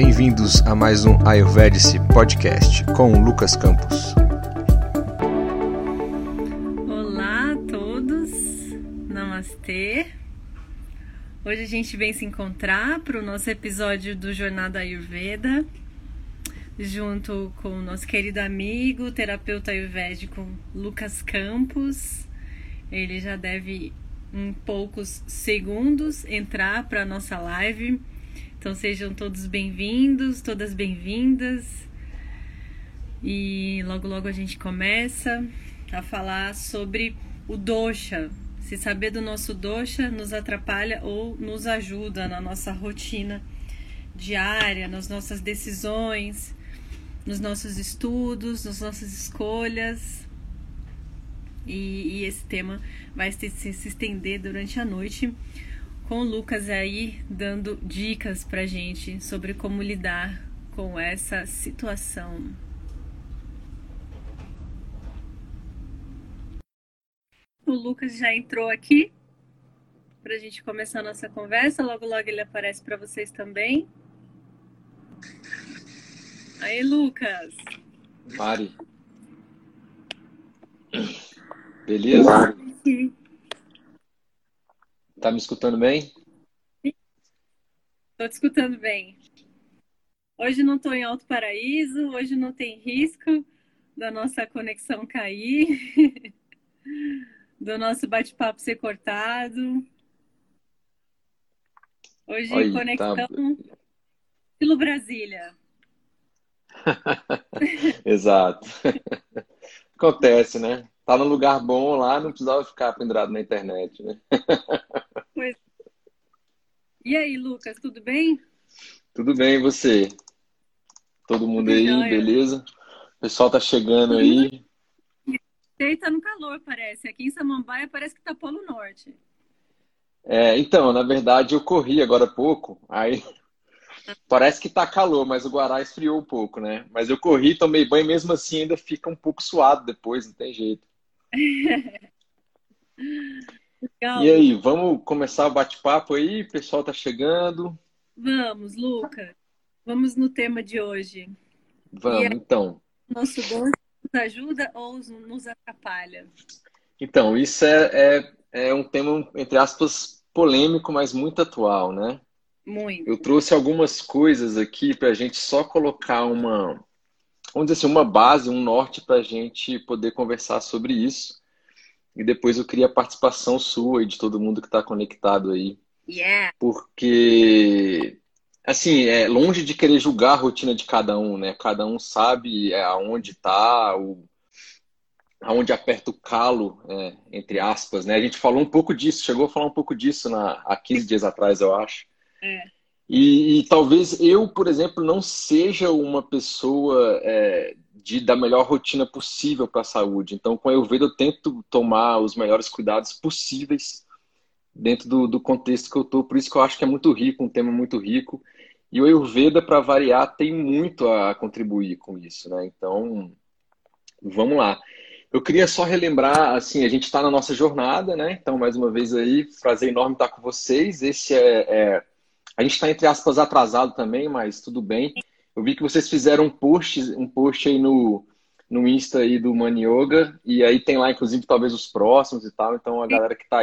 Bem-vindos a mais um Ayurvedic Podcast com Lucas Campos. Olá a todos, Namastê. Hoje a gente vem se encontrar para o nosso episódio do Jornada Ayurveda, junto com o nosso querido amigo, terapeuta ayurvédico Lucas Campos. Ele já deve, em poucos segundos, entrar para a nossa live. Então sejam todos bem-vindos, todas bem-vindas. E logo logo a gente começa a falar sobre o dosha. Se saber do nosso dosha nos atrapalha ou nos ajuda na nossa rotina diária, nas nossas decisões, nos nossos estudos, nas nossas escolhas. E, e esse tema vai se, se estender durante a noite com o Lucas aí dando dicas pra gente sobre como lidar com essa situação. O Lucas já entrou aqui para a gente começar a nossa conversa. Logo, logo ele aparece para vocês também. Aí, Lucas. Mari. Beleza? Sim. Tá me escutando bem? Estou te escutando bem. Hoje não estou em Alto Paraíso, hoje não tem risco da nossa conexão cair, do nosso bate-papo ser cortado. Hoje Oi, conexão tá. pelo Brasília. Exato. Acontece, né? Tá no lugar bom lá, não precisava ficar pendurado na internet, né? E aí, Lucas, tudo bem? Tudo bem, e você? Todo mundo aí, Joia. beleza? O pessoal tá chegando aí. Ele tá no calor, parece. Aqui em Samambaia parece que tá Polo Norte. É, então, na verdade, eu corri agora há pouco, aí parece que tá calor, mas o Guará esfriou um pouco, né? Mas eu corri, tomei banho, mesmo assim ainda fica um pouco suado depois, não tem jeito. Legal. E aí, vamos começar o bate-papo aí? O pessoal tá chegando. Vamos, Lucas. Vamos no tema de hoje. Vamos, aí? então. Nosso dom nos ajuda ou nos atrapalha? Então, isso é, é, é um tema, entre aspas, polêmico, mas muito atual, né? Muito. Eu trouxe algumas coisas aqui para a gente só colocar uma, vamos dizer assim, uma base, um norte para a gente poder conversar sobre isso. E depois eu queria a participação sua e de todo mundo que está conectado aí. Yeah. Porque, assim, é longe de querer julgar a rotina de cada um, né? Cada um sabe é, aonde está, o, aonde aperta o calo, é, entre aspas, né? A gente falou um pouco disso, chegou a falar um pouco disso na, há 15 dias atrás, eu acho. É. E, e talvez eu, por exemplo, não seja uma pessoa é, de, da melhor rotina possível para a saúde. Então, com a Ayurveda, eu tento tomar os melhores cuidados possíveis dentro do, do contexto que eu estou. Por isso que eu acho que é muito rico, um tema muito rico. E o Ayurveda, para variar, tem muito a contribuir com isso, né? Então, vamos lá. Eu queria só relembrar, assim, a gente está na nossa jornada, né? Então, mais uma vez aí, prazer enorme estar com vocês. Esse é, é... a gente está entre aspas atrasado também, mas tudo bem. Eu vi que vocês fizeram um post, um post aí no, no Insta aí do Mani Yoga, e aí tem lá, inclusive, talvez os próximos e tal. Então, a galera que está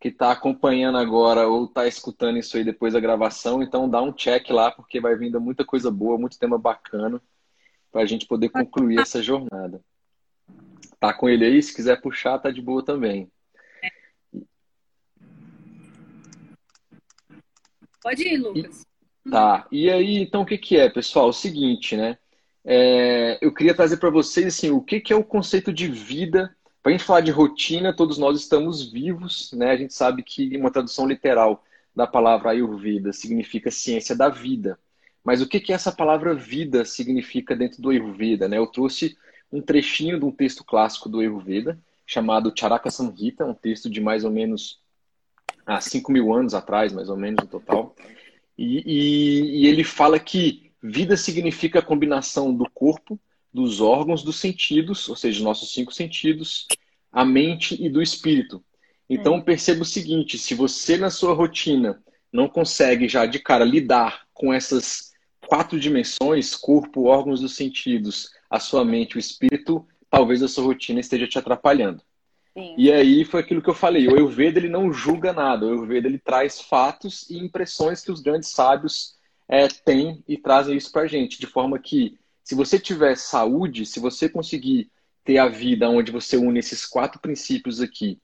que tá acompanhando agora ou está escutando isso aí depois da gravação, então dá um check lá, porque vai vindo muita coisa boa, muito tema bacana, para a gente poder concluir essa jornada. Tá com ele aí? Se quiser puxar, tá de boa também. Pode ir, Lucas. Tá. E aí, então, o que que é, pessoal? O seguinte, né? É, eu queria trazer para vocês assim, o que que é o conceito de vida. Para a gente falar de rotina, todos nós estamos vivos, né? A gente sabe que uma tradução literal da palavra Ayurveda significa ciência da vida. Mas o que que essa palavra vida significa dentro do Ayurveda, né? Eu trouxe um trechinho de um texto clássico do Ayurveda chamado Charaka Samhita, um texto de mais ou menos há 5 mil anos atrás, mais ou menos no total. E, e, e ele fala que vida significa a combinação do corpo, dos órgãos, dos sentidos, ou seja, nossos cinco sentidos, a mente e do espírito. Então perceba o seguinte: se você na sua rotina não consegue já de cara lidar com essas quatro dimensões, corpo, órgãos dos sentidos, a sua mente, o espírito, talvez a sua rotina esteja te atrapalhando. Sim. E aí foi aquilo que eu falei, o Ayurveda ele não julga nada, o Ayurveda ele traz fatos e impressões que os grandes sábios é, têm e trazem isso para a gente, de forma que se você tiver saúde, se você conseguir ter a vida onde você une esses quatro princípios aqui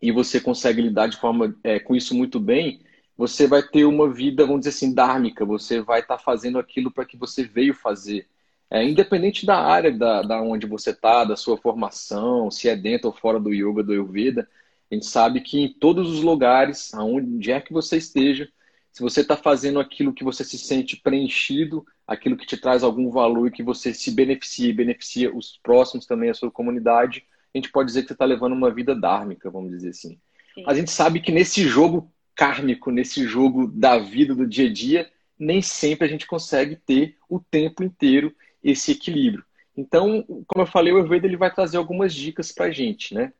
e você consegue lidar de forma é, com isso muito bem, você vai ter uma vida, vamos dizer assim, dármica, você vai estar tá fazendo aquilo para que você veio fazer. É, independente da área da, da onde você está, da sua formação, se é dentro ou fora do yoga, do Ayurveda, a gente sabe que em todos os lugares, aonde é que você esteja, se você está fazendo aquilo que você se sente preenchido, aquilo que te traz algum valor e que você se beneficia e beneficia os próximos também, a sua comunidade, a gente pode dizer que você está levando uma vida dármica, vamos dizer assim. Sim. A gente sabe que nesse jogo kármico, nesse jogo da vida, do dia a dia, nem sempre a gente consegue ter o tempo inteiro esse equilíbrio. Então, como eu falei, o Ayurveda ele vai trazer algumas dicas para a gente, né?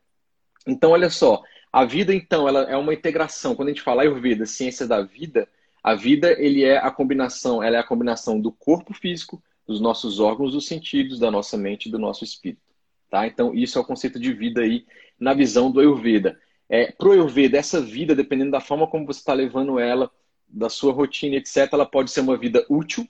Então, olha só, a vida, então, ela é uma integração. Quando a gente fala Ayurveda, ciência da vida, a vida ele é a combinação, ela é a combinação do corpo físico, dos nossos órgãos, dos sentidos, da nossa mente e do nosso espírito. Tá? Então, isso é o conceito de vida aí na visão do Ayurveda. É, pro Ayurveda, essa vida, dependendo da forma como você está levando ela, da sua rotina, etc., ela pode ser uma vida útil,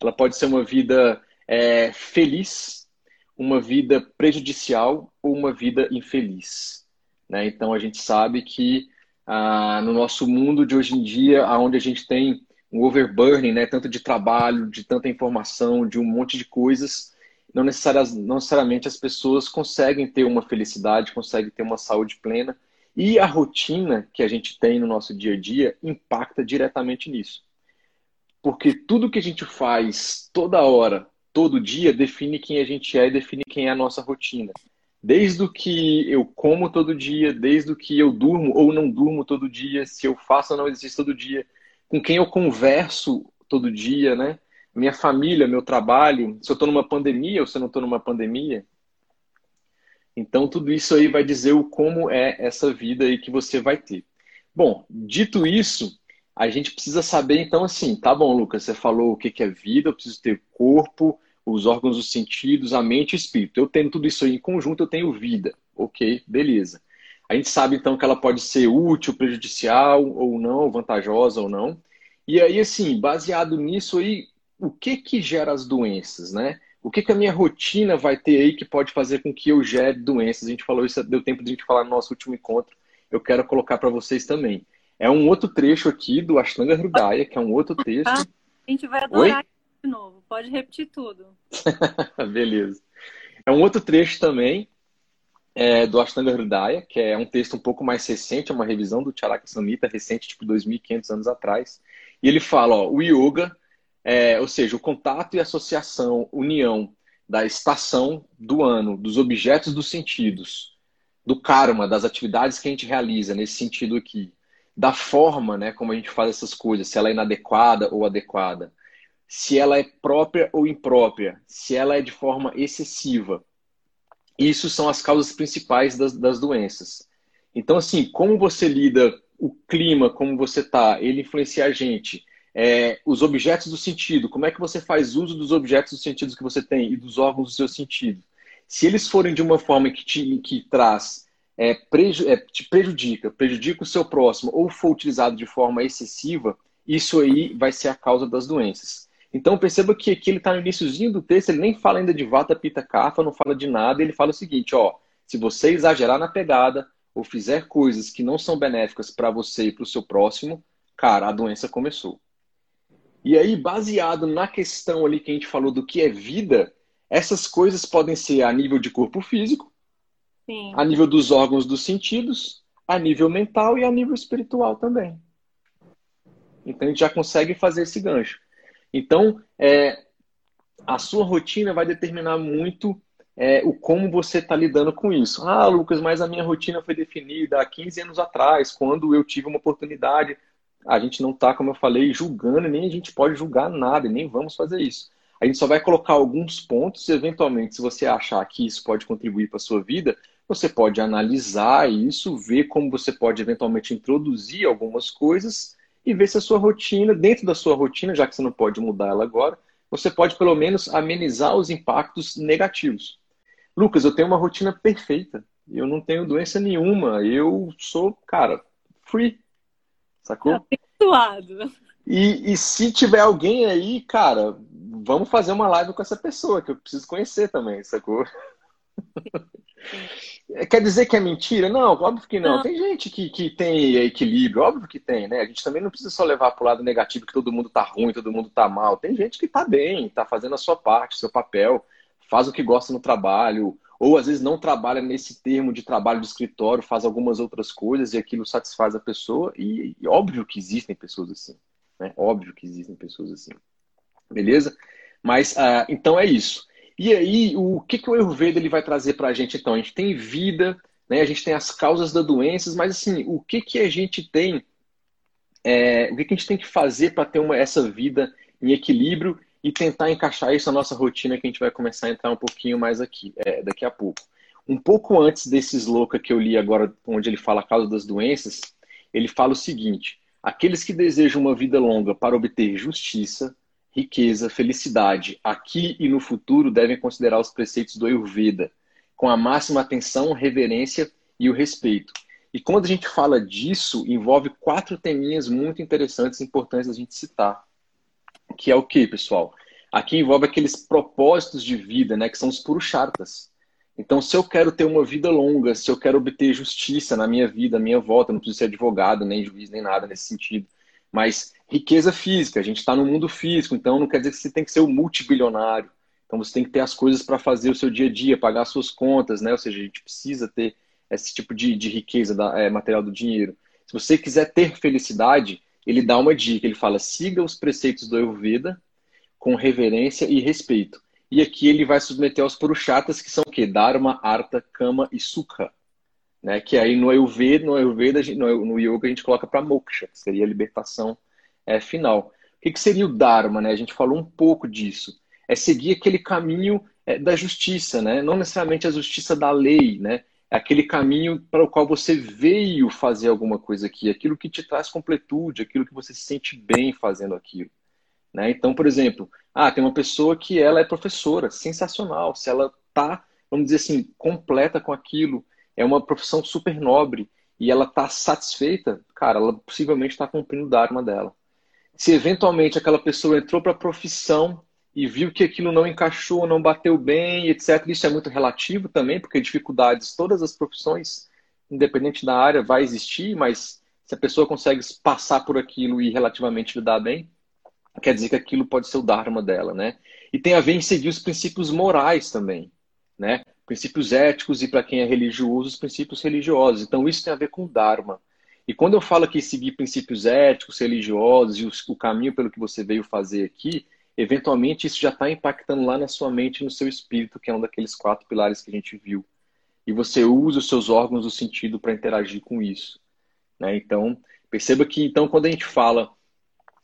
ela pode ser uma vida é, feliz, uma vida prejudicial ou uma vida infeliz. Né? Então a gente sabe que ah, no nosso mundo de hoje em dia, onde a gente tem um overburning, né? tanto de trabalho, de tanta informação, de um monte de coisas, não, não necessariamente as pessoas conseguem ter uma felicidade, conseguem ter uma saúde plena. E a rotina que a gente tem no nosso dia a dia impacta diretamente nisso. Porque tudo que a gente faz toda hora, todo dia define quem a gente é e define quem é a nossa rotina. Desde o que eu como todo dia, desde o que eu durmo ou não durmo todo dia, se eu faço ou não exercício todo dia, com quem eu converso todo dia, né? Minha família, meu trabalho, se eu estou numa pandemia ou se eu não estou numa pandemia. Então, tudo isso aí vai dizer o como é essa vida aí que você vai ter. Bom, dito isso, a gente precisa saber, então, assim, tá bom, Lucas, você falou o que é vida, eu preciso ter corpo, os órgãos dos sentidos, a mente e o espírito. Eu tenho tudo isso aí em conjunto, eu tenho vida. Ok, beleza. A gente sabe, então, que ela pode ser útil, prejudicial ou não, vantajosa ou não. E aí, assim, baseado nisso aí, o que que gera as doenças, né? O que que a minha rotina vai ter aí que pode fazer com que eu gere doenças? A gente falou isso, deu tempo de a gente falar no nosso último encontro. Eu quero colocar para vocês também. É um outro trecho aqui do Ashtanga Hridaya, que é um outro texto. Ah, a gente vai adorar Oi? De novo. Pode repetir tudo. Beleza. É um outro trecho também é, do Ashtanga Hridaya, que é um texto um pouco mais recente, é uma revisão do Charaka Samhita, recente, tipo 2.500 anos atrás. E ele fala, ó, o yoga, é, ou seja, o contato e associação, união da estação do ano, dos objetos dos sentidos, do karma, das atividades que a gente realiza nesse sentido aqui, da forma, né, como a gente faz essas coisas, se ela é inadequada ou adequada, se ela é própria ou imprópria, se ela é de forma excessiva. Isso são as causas principais das, das doenças. Então, assim, como você lida o clima, como você está, ele influencia a gente. É, os objetos do sentido, como é que você faz uso dos objetos dos sentidos que você tem e dos órgãos do seu sentido. Se eles forem de uma forma que, te, que traz é, preju, é, te prejudica, prejudica o seu próximo ou for utilizado de forma excessiva, isso aí vai ser a causa das doenças. Então perceba que aqui ele está no iníciozinho do texto, ele nem fala ainda de vata, pita, kapha, não fala de nada, ele fala o seguinte, ó, se você exagerar na pegada ou fizer coisas que não são benéficas para você e para o seu próximo, cara, a doença começou. E aí, baseado na questão ali que a gente falou do que é vida, essas coisas podem ser a nível de corpo físico, Sim. a nível dos órgãos dos sentidos, a nível mental e a nível espiritual também. Então a gente já consegue fazer esse gancho. Então, é, a sua rotina vai determinar muito é, o como você está lidando com isso. Ah, Lucas, mas a minha rotina foi definida há 15 anos atrás, quando eu tive uma oportunidade. A gente não está, como eu falei, julgando, nem a gente pode julgar nada, nem vamos fazer isso. A gente só vai colocar alguns pontos, e eventualmente, se você achar que isso pode contribuir para a sua vida, você pode analisar isso, ver como você pode eventualmente introduzir algumas coisas e ver se a sua rotina, dentro da sua rotina, já que você não pode mudar ela agora, você pode pelo menos amenizar os impactos negativos. Lucas, eu tenho uma rotina perfeita. Eu não tenho doença nenhuma. Eu sou, cara, free. Sacou? Abençoado. E, e se tiver alguém aí, cara, vamos fazer uma live com essa pessoa, que eu preciso conhecer também, sacou? Quer dizer que é mentira? Não, óbvio que não. não. Tem gente que, que tem equilíbrio, óbvio que tem, né? A gente também não precisa só levar para o lado negativo que todo mundo tá ruim, todo mundo tá mal. Tem gente que tá bem, tá fazendo a sua parte, seu papel, faz o que gosta no trabalho, ou às vezes não trabalha nesse termo de trabalho de escritório, faz algumas outras coisas e aquilo satisfaz a pessoa. E, e óbvio que existem pessoas assim, né? Óbvio que existem pessoas assim. Beleza? Mas uh, então é isso. E aí, o que, que o Ayurveda ele vai trazer para a gente então? A gente tem vida, né? a gente tem as causas das doenças, mas assim, o que, que a gente tem, é, o que, que a gente tem que fazer para ter uma, essa vida em equilíbrio e tentar encaixar isso na nossa rotina que a gente vai começar a entrar um pouquinho mais aqui, é, daqui a pouco. Um pouco antes desse sloka que eu li agora, onde ele fala a causa das doenças, ele fala o seguinte: aqueles que desejam uma vida longa para obter justiça, riqueza, felicidade, aqui e no futuro, devem considerar os preceitos do Ayurveda, com a máxima atenção, reverência e o respeito. E quando a gente fala disso, envolve quatro teminhas muito interessantes e importantes a gente citar. Que é o que, pessoal? Aqui envolve aqueles propósitos de vida, né, que são os purushartas. Então, se eu quero ter uma vida longa, se eu quero obter justiça na minha vida, na minha volta, não preciso ser advogado, nem juiz, nem nada nesse sentido. Mas riqueza física, a gente está no mundo físico, então não quer dizer que você tem que ser o multibilionário. Então você tem que ter as coisas para fazer o seu dia a dia, pagar suas contas, né? Ou seja, a gente precisa ter esse tipo de, de riqueza da, é, material do dinheiro. Se você quiser ter felicidade, ele dá uma dica, ele fala: siga os preceitos do Ayurveda com reverência e respeito. E aqui ele vai submeter aos purushatas, que são o quê? Dharma, Artha, Kama e Sukha. Né? Que aí no Ayurveda, no, Ayurveda, no, no Yoga, a gente coloca para Moksha, que seria a libertação é, final. O que, que, seria o Dharma? Né? A gente falou um pouco disso. É seguir aquele caminho é, da justiça, né? não necessariamente a justiça da lei, né? é aquele caminho para o qual você veio fazer alguma coisa aqui, aquilo que te traz completude, aquilo que você se sente bem fazendo aquilo. Né? Então, por exemplo, ah, tem uma pessoa que ela é professora, sensacional, se ela está, vamos dizer assim, completa com aquilo, é uma profissão super nobre e ela está satisfeita, cara, ela possivelmente está cumprindo o Dharma dela. Se eventualmente aquela pessoa entrou para a profissão e viu que aquilo não encaixou, não bateu bem, etc., isso é muito relativo também, porque dificuldades, todas as profissões, independente da área, vai existir, mas se a pessoa consegue passar por aquilo e relativamente lidar bem, quer dizer que aquilo pode ser o Dharma dela, né? E tem a ver em seguir os princípios morais também, né? Princípios éticos e para quem é religioso, os princípios religiosos. Então isso tem a ver com Dharma. E quando eu falo aqui seguir princípios éticos, religiosos e o caminho pelo que você veio fazer aqui, eventualmente isso já está impactando lá na sua mente no seu espírito, que é um daqueles quatro pilares que a gente viu. E você usa os seus órgãos do sentido para interagir com isso. Né? Então, perceba que então quando a gente fala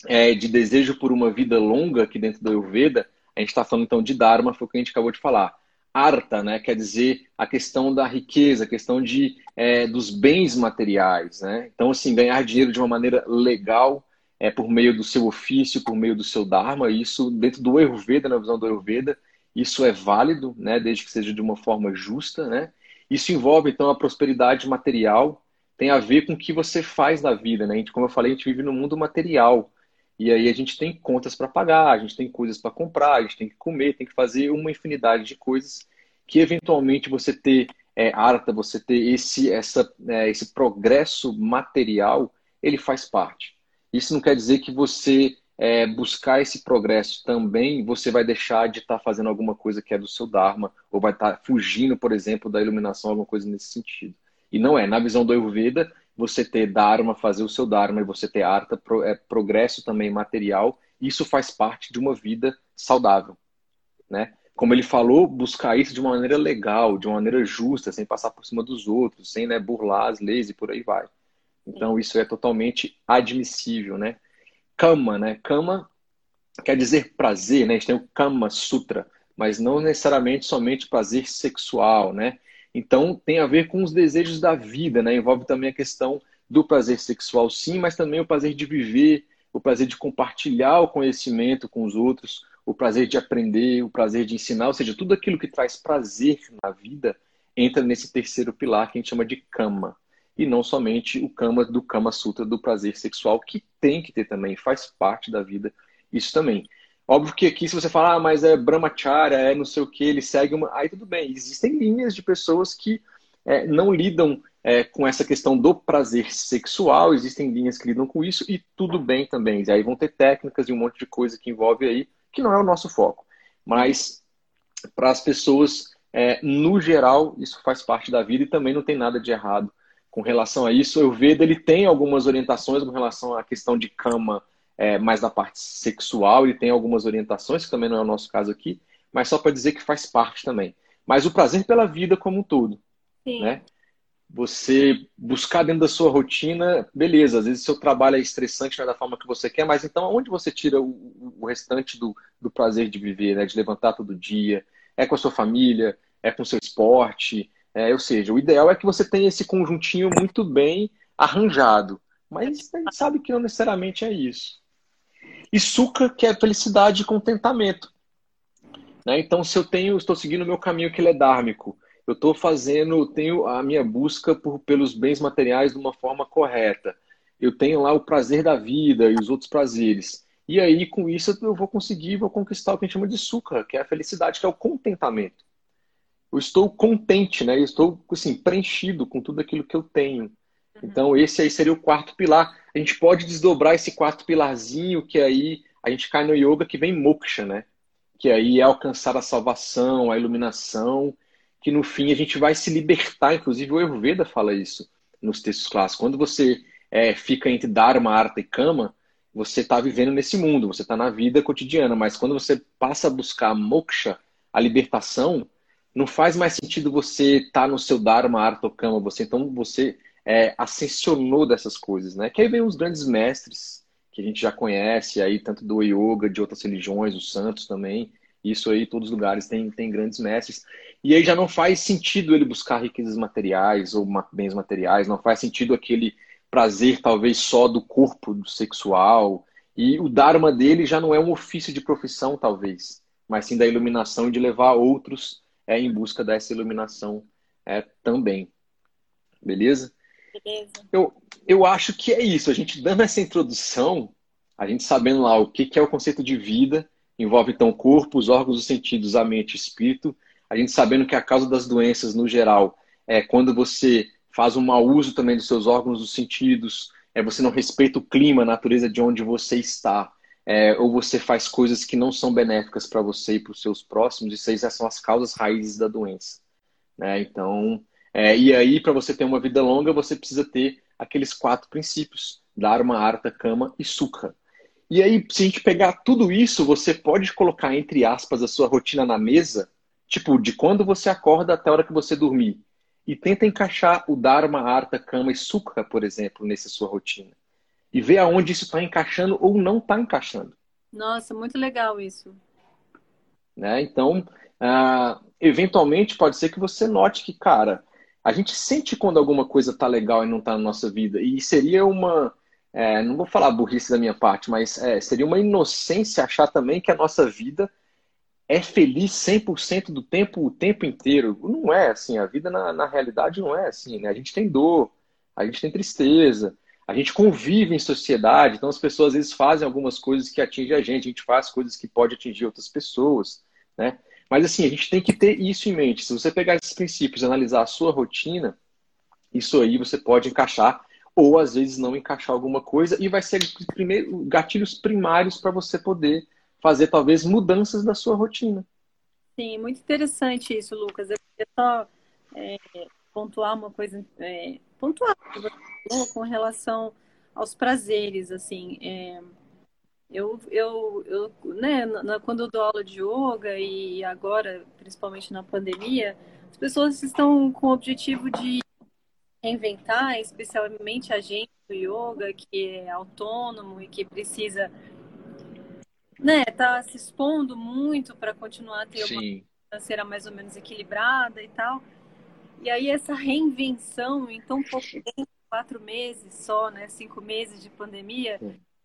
é, de desejo por uma vida longa aqui dentro da Ayurveda, a gente está falando então de Dharma, foi o que a gente acabou de falar. Arta, né, quer dizer a questão da riqueza, a questão de, é, dos bens materiais. Né? Então, assim, ganhar dinheiro de uma maneira legal, é, por meio do seu ofício, por meio do seu Dharma, isso dentro do Ayurveda, na visão do Ayurveda, isso é válido, né, desde que seja de uma forma justa. Né? Isso envolve, então, a prosperidade material, tem a ver com o que você faz na vida. Né? Como eu falei, a gente vive no mundo material. E aí a gente tem contas para pagar, a gente tem coisas para comprar, a gente tem que comer, tem que fazer uma infinidade de coisas que eventualmente você ter é, você ter esse, essa, é, esse progresso material, ele faz parte. Isso não quer dizer que você é, buscar esse progresso também, você vai deixar de estar tá fazendo alguma coisa que é do seu Dharma, ou vai estar tá fugindo, por exemplo, da iluminação, alguma coisa nesse sentido. E não é. Na visão do Ayurveda, você ter Dharma, fazer o seu Dharma, e você ter Artha, pro, é, progresso também material, isso faz parte de uma vida saudável, né? Como ele falou, buscar isso de uma maneira legal, de uma maneira justa, sem passar por cima dos outros, sem né, burlar as leis e por aí vai. Então isso é totalmente admissível, né? Kama, né? Kama quer dizer prazer, né? A gente tem o Kama Sutra, mas não necessariamente somente prazer sexual, né? Então, tem a ver com os desejos da vida, né? Envolve também a questão do prazer sexual, sim, mas também o prazer de viver, o prazer de compartilhar o conhecimento com os outros, o prazer de aprender, o prazer de ensinar, ou seja, tudo aquilo que traz prazer na vida entra nesse terceiro pilar que a gente chama de kama. E não somente o kama do Kama Sutra do prazer sexual, que tem que ter também, faz parte da vida, isso também. Óbvio que aqui, se você falar, ah, mas é brahmacharya, é não sei o que, ele segue uma. Aí tudo bem. Existem linhas de pessoas que é, não lidam é, com essa questão do prazer sexual, existem linhas que lidam com isso e tudo bem também. E aí vão ter técnicas e um monte de coisa que envolve aí, que não é o nosso foco. Mas para as pessoas, é, no geral, isso faz parte da vida e também não tem nada de errado com relação a isso. Eu vejo ele tem algumas orientações com relação à questão de cama, é, mais da parte sexual, ele tem algumas orientações, que também não é o nosso caso aqui, mas só para dizer que faz parte também. Mas o prazer pela vida como um todo. Sim. Né? Você buscar dentro da sua rotina, beleza, às vezes seu trabalho é estressante, não é da forma que você quer, mas então onde você tira o, o restante do, do prazer de viver, né? de levantar todo dia? É com a sua família, é com o seu esporte, é, ou seja, o ideal é que você tenha esse conjuntinho muito bem arranjado, mas a gente sabe que não necessariamente é isso. E suca, que é felicidade e contentamento. Né? Então, se eu tenho, estou seguindo o meu caminho que ele é dármico, eu estou fazendo, tenho a minha busca por, pelos bens materiais de uma forma correta. Eu tenho lá o prazer da vida e os outros prazeres. E aí, com isso, eu vou conseguir, vou conquistar o que a gente chama de suca, que é a felicidade, que é o contentamento. Eu estou contente, né? Eu estou, assim, preenchido com tudo aquilo que eu tenho. Então, esse aí seria o quarto pilar. A gente pode desdobrar esse quarto pilarzinho, que aí a gente cai no yoga que vem moksha, né? Que aí é alcançar a salvação, a iluminação que no fim a gente vai se libertar. Inclusive o Ayurveda fala isso nos textos clássicos. Quando você é, fica entre Dharma, Artha e Kama, você está vivendo nesse mundo, você está na vida cotidiana. Mas quando você passa a buscar moksha, a libertação, não faz mais sentido você estar tá no seu Dharma, Artha ou Kama. Você, então você é, ascensionou dessas coisas, né? Que aí vem os grandes mestres que a gente já conhece aí, tanto do yoga, de outras religiões, os santos também. Isso aí, todos os lugares tem, tem grandes mestres. E aí já não faz sentido ele buscar riquezas materiais ou bens materiais, não faz sentido aquele prazer talvez só do corpo, do sexual. E o Dharma dele já não é um ofício de profissão, talvez, mas sim da iluminação e de levar outros é, em busca dessa iluminação é, também. Beleza? Eu, eu acho que é isso. A gente dando essa introdução, a gente sabendo lá o que, que é o conceito de vida, envolve então o corpo, os órgãos, os sentidos, a mente, o espírito a gente sabendo que a causa das doenças, no geral, é quando você faz um mau uso também dos seus órgãos dos sentidos, é você não respeita o clima, a natureza de onde você está, é, ou você faz coisas que não são benéficas para você e para os seus próximos, isso aí são as causas raízes da doença. Né? Então, é, e aí, para você ter uma vida longa, você precisa ter aqueles quatro princípios: Dharma, Artha, Kama e Sukha. E aí, se a gente pegar tudo isso, você pode colocar, entre aspas, a sua rotina na mesa Tipo, de quando você acorda até a hora que você dormir. E tenta encaixar o Dharma, Artha, Kama e Sukha, por exemplo, nessa sua rotina. E ver aonde isso está encaixando ou não está encaixando. Nossa, muito legal isso. Né? Então, uh, eventualmente pode ser que você note que, cara, a gente sente quando alguma coisa tá legal e não tá na nossa vida. E seria uma. É, não vou falar burrice da minha parte, mas é, seria uma inocência achar também que a nossa vida é feliz 100% do tempo, o tempo inteiro. Não é assim, a vida na, na realidade não é assim, né? A gente tem dor, a gente tem tristeza, a gente convive em sociedade, então as pessoas às vezes fazem algumas coisas que atingem a gente, a gente faz coisas que pode atingir outras pessoas, né? Mas assim, a gente tem que ter isso em mente. Se você pegar esses princípios e analisar a sua rotina, isso aí você pode encaixar ou às vezes não encaixar alguma coisa e vai ser primeiro gatilhos primários para você poder fazer talvez mudanças da sua rotina. Sim, muito interessante isso, Lucas. Eu queria só é, pontuar uma coisa, é, pontuar com relação aos prazeres, assim. É, eu, eu, eu né, na, quando eu dou aula de yoga e agora, principalmente na pandemia, as pessoas estão com o objetivo de reinventar, especialmente a gente do yoga, que é autônomo e que precisa né, tá se expondo muito para continuar a ter Sim. uma financeira mais ou menos equilibrada e tal. E aí essa reinvenção em tão pouco tempo quatro meses só, né? Cinco meses de pandemia.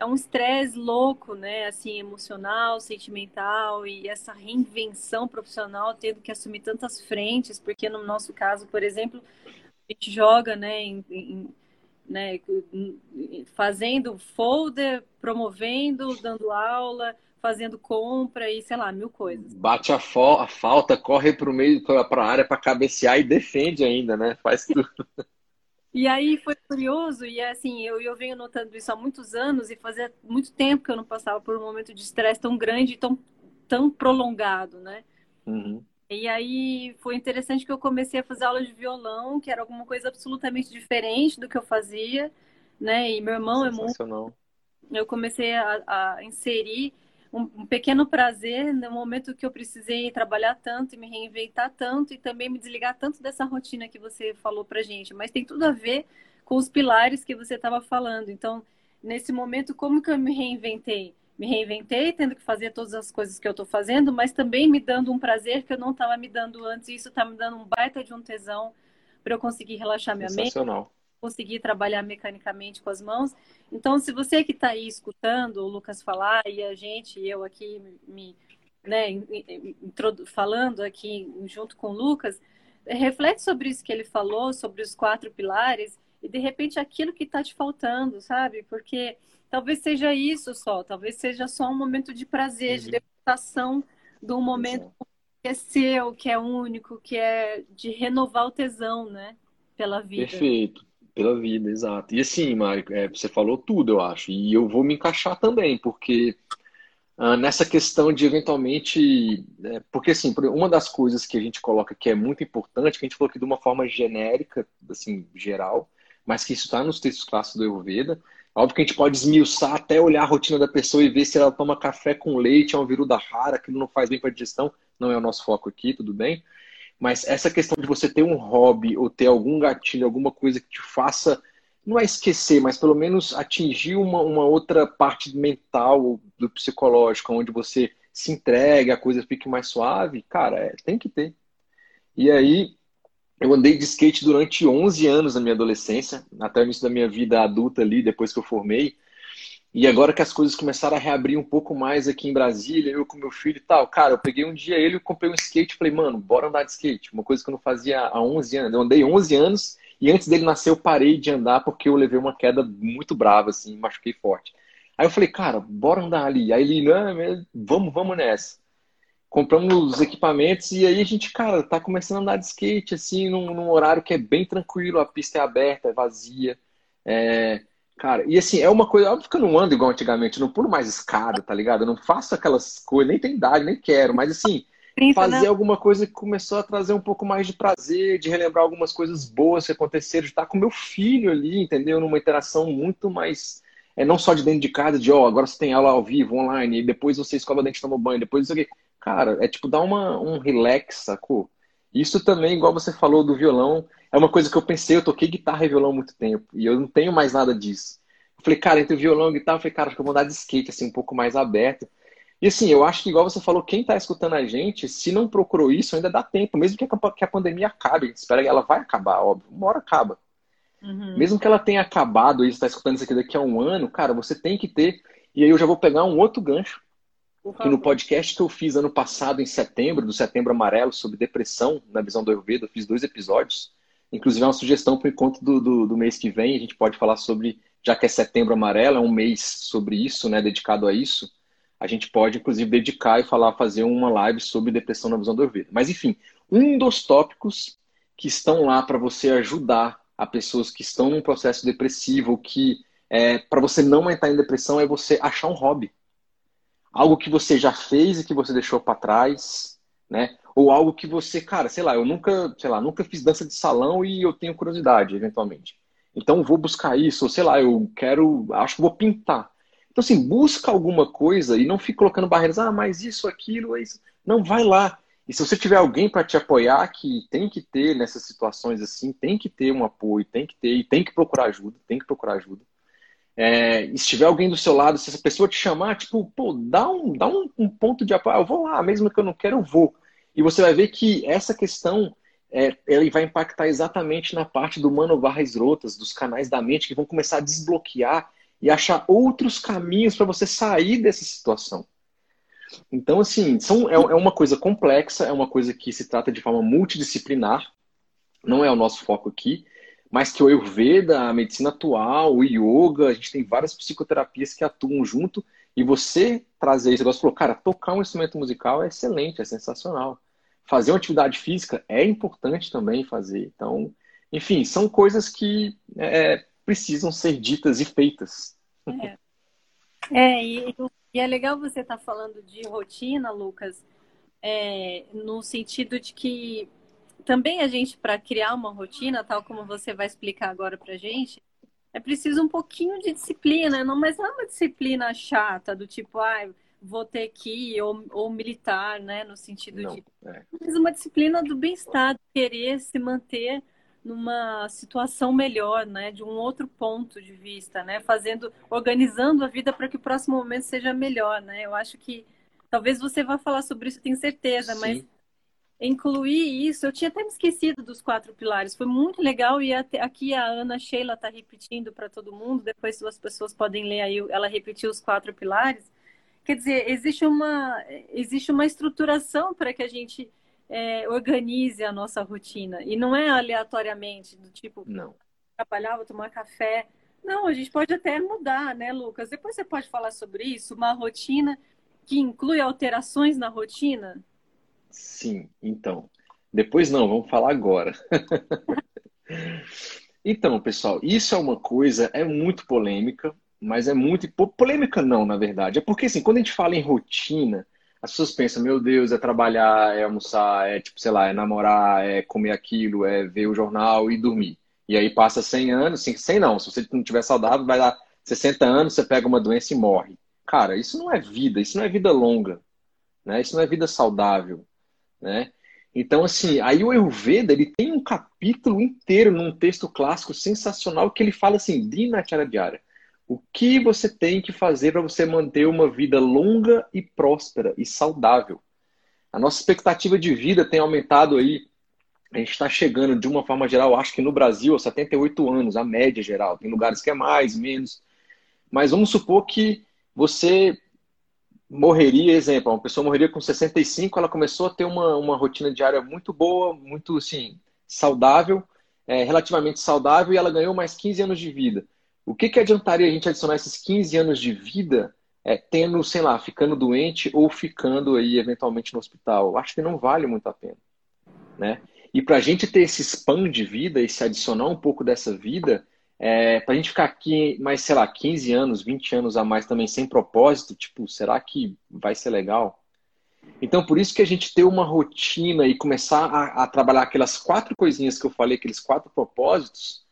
É um estresse louco, né? Assim, emocional, sentimental e essa reinvenção profissional, tendo que assumir tantas frentes, porque no nosso caso, por exemplo, a gente joga, né, em, em né, fazendo folder, promovendo, dando aula, fazendo compra e sei lá, mil coisas. Bate a, a falta, corre para o meio, para a área para cabecear e defende ainda, né? Faz tudo. E aí foi curioso, e assim, eu, eu venho notando isso há muitos anos, e fazia muito tempo que eu não passava por um momento de estresse tão grande e tão, tão prolongado, né? Uhum. E aí foi interessante que eu comecei a fazer aula de violão, que era alguma coisa absolutamente diferente do que eu fazia, né? E meu irmão é muito. Eu comecei a, a inserir um, pequeno prazer no momento que eu precisei trabalhar tanto e me reinventar tanto e também me desligar tanto dessa rotina que você falou pra gente. Mas tem tudo a ver com os pilares que você estava falando. Então, nesse momento, como que eu me reinventei? me reinventei, tendo que fazer todas as coisas que eu estou fazendo, mas também me dando um prazer que eu não estava me dando antes. E isso está me dando um baita de um tesão para eu conseguir relaxar minha mente, conseguir trabalhar mecanicamente com as mãos. Então, se você que está aí escutando o Lucas falar e a gente, eu aqui me, né, falando aqui junto com o Lucas, reflete sobre isso que ele falou, sobre os quatro pilares e de repente aquilo que está te faltando, sabe? Porque talvez seja isso só, talvez seja só um momento de prazer, uhum. de degustação de um momento que é seu, que é único, que é de renovar o tesão, né? Pela vida. Perfeito, pela vida, exato. E assim, Mário, é, você falou tudo, eu acho, e eu vou me encaixar também, porque ah, nessa questão de eventualmente. É, porque, assim, uma das coisas que a gente coloca que é muito importante, que a gente falou aqui de uma forma genérica, assim, geral, mas que isso está nos textos clássicos do Ayurveda, Óbvio que a gente pode esmiuçar até olhar a rotina da pessoa e ver se ela toma café com leite, é um viruda rara, que não faz bem para a digestão. Não é o nosso foco aqui, tudo bem? Mas essa questão de você ter um hobby ou ter algum gatilho, alguma coisa que te faça, não é esquecer, mas pelo menos atingir uma, uma outra parte mental, do psicológico, onde você se entrega, a coisa fique mais suave, cara, é, tem que ter. E aí, eu andei de skate durante 11 anos na minha adolescência, até o início da minha vida adulta ali, depois que eu formei. E agora que as coisas começaram a reabrir um pouco mais aqui em Brasília, eu com meu filho e tal, cara, eu peguei um dia ele comprei um skate e falei, mano, bora andar de skate. Uma coisa que eu não fazia há 11 anos. Eu andei 11 anos e antes dele nascer eu parei de andar porque eu levei uma queda muito brava, assim, machuquei forte. Aí eu falei, cara, bora andar ali. Aí ele, não, vamos, vamos nessa compramos os equipamentos e aí a gente, cara, tá começando a andar de skate, assim, num, num horário que é bem tranquilo, a pista é aberta, é vazia. É, cara, e assim, é uma coisa, óbvio que eu não ando igual antigamente, não pulo mais escada, tá ligado? Eu não faço aquelas coisas, nem tem idade, nem quero, mas assim, fazer né? alguma coisa que começou a trazer um pouco mais de prazer, de relembrar algumas coisas boas que aconteceram, de estar com meu filho ali, entendeu? Numa interação muito mais. É não só de dentro de casa, de ó, oh, agora você tem aula ao vivo, online, e depois você escova dente toma banho, depois isso aqui Cara, é tipo dar uma, um relax, sacou? Isso também, igual você falou do violão, é uma coisa que eu pensei, eu toquei guitarra e violão há muito tempo, e eu não tenho mais nada disso. Eu falei, cara, entre violão e guitarra, eu falei, cara, acho que eu vou andar de skate, assim, um pouco mais aberto. E assim, eu acho que, igual você falou, quem está escutando a gente, se não procurou isso, ainda dá tempo, mesmo que a, que a pandemia acabe. A gente espera que ela vai acabar, óbvio. Uma hora acaba. Uhum. Mesmo que ela tenha acabado e está escutando isso aqui daqui a um ano, cara, você tem que ter. E aí eu já vou pegar um outro gancho que no podcast que eu fiz ano passado, em setembro, do Setembro Amarelo, sobre depressão, na visão do Ayurveda, eu fiz dois episódios. Inclusive, é uma sugestão para o encontro do, do, do, mês que vem. A gente pode falar sobre, já que é Setembro Amarelo, é um mês sobre isso, né, dedicado a isso. A gente pode, inclusive, dedicar e falar, fazer uma live sobre depressão na visão do Ayurveda. Mas, enfim, um dos tópicos que estão lá para você ajudar a pessoas que estão num processo depressivo, que é, para você não entrar em depressão, é você achar um hobby algo que você já fez e que você deixou para trás, né? Ou algo que você, cara, sei lá, eu nunca, sei lá, nunca fiz dança de salão e eu tenho curiosidade, eventualmente. Então vou buscar isso, ou sei lá, eu quero, acho que vou pintar. Então assim, busca alguma coisa e não fique colocando barreiras, ah, mas isso, aquilo, é isso. Não, vai lá. E se você tiver alguém para te apoiar, que tem que ter nessas situações assim, tem que ter um apoio, tem que ter, e tem que procurar ajuda, tem que procurar ajuda. É, e se tiver alguém do seu lado, se essa pessoa te chamar, tipo, pô, dá um, dá um, um ponto de apoio. Eu vou lá, mesmo que eu não quero, eu vou. E você vai ver que essa questão é, vai impactar exatamente na parte do mano barras rotas, dos canais da mente que vão começar a desbloquear e achar outros caminhos para você sair dessa situação. Então, assim, são, é, é uma coisa complexa, é uma coisa que se trata de forma multidisciplinar, não é o nosso foco aqui, mas que o Ayurveda, a medicina atual, o yoga, a gente tem várias psicoterapias que atuam junto, e você trazer isso, você falou, cara, tocar um instrumento musical é excelente, é sensacional. Fazer uma atividade física é importante também fazer. Então, enfim, são coisas que é, precisam ser ditas e feitas. É, é e, e, é legal você estar tá falando de rotina, Lucas, é, no sentido de que também a gente, para criar uma rotina, tal como você vai explicar agora para gente, é preciso um pouquinho de disciplina, não, mas não é uma disciplina chata, do tipo, ah, vou ter que ir, ou, ou militar, né, no sentido não, de. É. Mas uma disciplina do bem-estar, querer se manter numa situação melhor, né, de um outro ponto de vista, né, fazendo, organizando a vida para que o próximo momento seja melhor, né. Eu acho que talvez você vá falar sobre isso, tenho certeza, Sim. mas incluir isso, eu tinha até me esquecido dos quatro pilares. Foi muito legal e até, aqui a Ana Sheila está repetindo para todo mundo. Depois as pessoas podem ler aí, ela repetiu os quatro pilares. Quer dizer, existe uma existe uma estruturação para que a gente é, organize a nossa rotina. E não é aleatoriamente, do tipo, não. trabalhar, vou tomar café. Não, a gente pode até mudar, né, Lucas? Depois você pode falar sobre isso, uma rotina que inclui alterações na rotina? Sim, então. Depois não, vamos falar agora. então, pessoal, isso é uma coisa, é muito polêmica, mas é muito. Polêmica não, na verdade. É porque, assim, quando a gente fala em rotina, as pessoas pensam, meu Deus, é trabalhar, é almoçar, é tipo, sei lá, é namorar, é comer aquilo, é ver o jornal e dormir. E aí passa 100 anos, 100 não, se você não tiver saudável, vai dar 60 anos, você pega uma doença e morre. Cara, isso não é vida, isso não é vida longa, né? Isso não é vida saudável, né? Então, assim, aí o Ayurveda, ele tem um capítulo inteiro num texto clássico sensacional que ele fala assim, Dinacharya. O que você tem que fazer para você manter uma vida longa e próspera e saudável? A nossa expectativa de vida tem aumentado aí. A gente está chegando, de uma forma geral, acho que no Brasil, a 78 anos, a média geral. Tem lugares que é mais, menos. Mas vamos supor que você morreria, exemplo, uma pessoa morreria com 65, ela começou a ter uma, uma rotina diária muito boa, muito, assim, saudável, é, relativamente saudável, e ela ganhou mais 15 anos de vida. O que, que adiantaria a gente adicionar esses 15 anos de vida é, tendo, sei lá, ficando doente ou ficando aí eventualmente no hospital? Acho que não vale muito a pena, né? E para a gente ter esse span de vida e se adicionar um pouco dessa vida, é, para a gente ficar aqui mais, sei lá, 15 anos, 20 anos a mais também sem propósito, tipo, será que vai ser legal? Então, por isso que a gente ter uma rotina e começar a, a trabalhar aquelas quatro coisinhas que eu falei, aqueles quatro propósitos,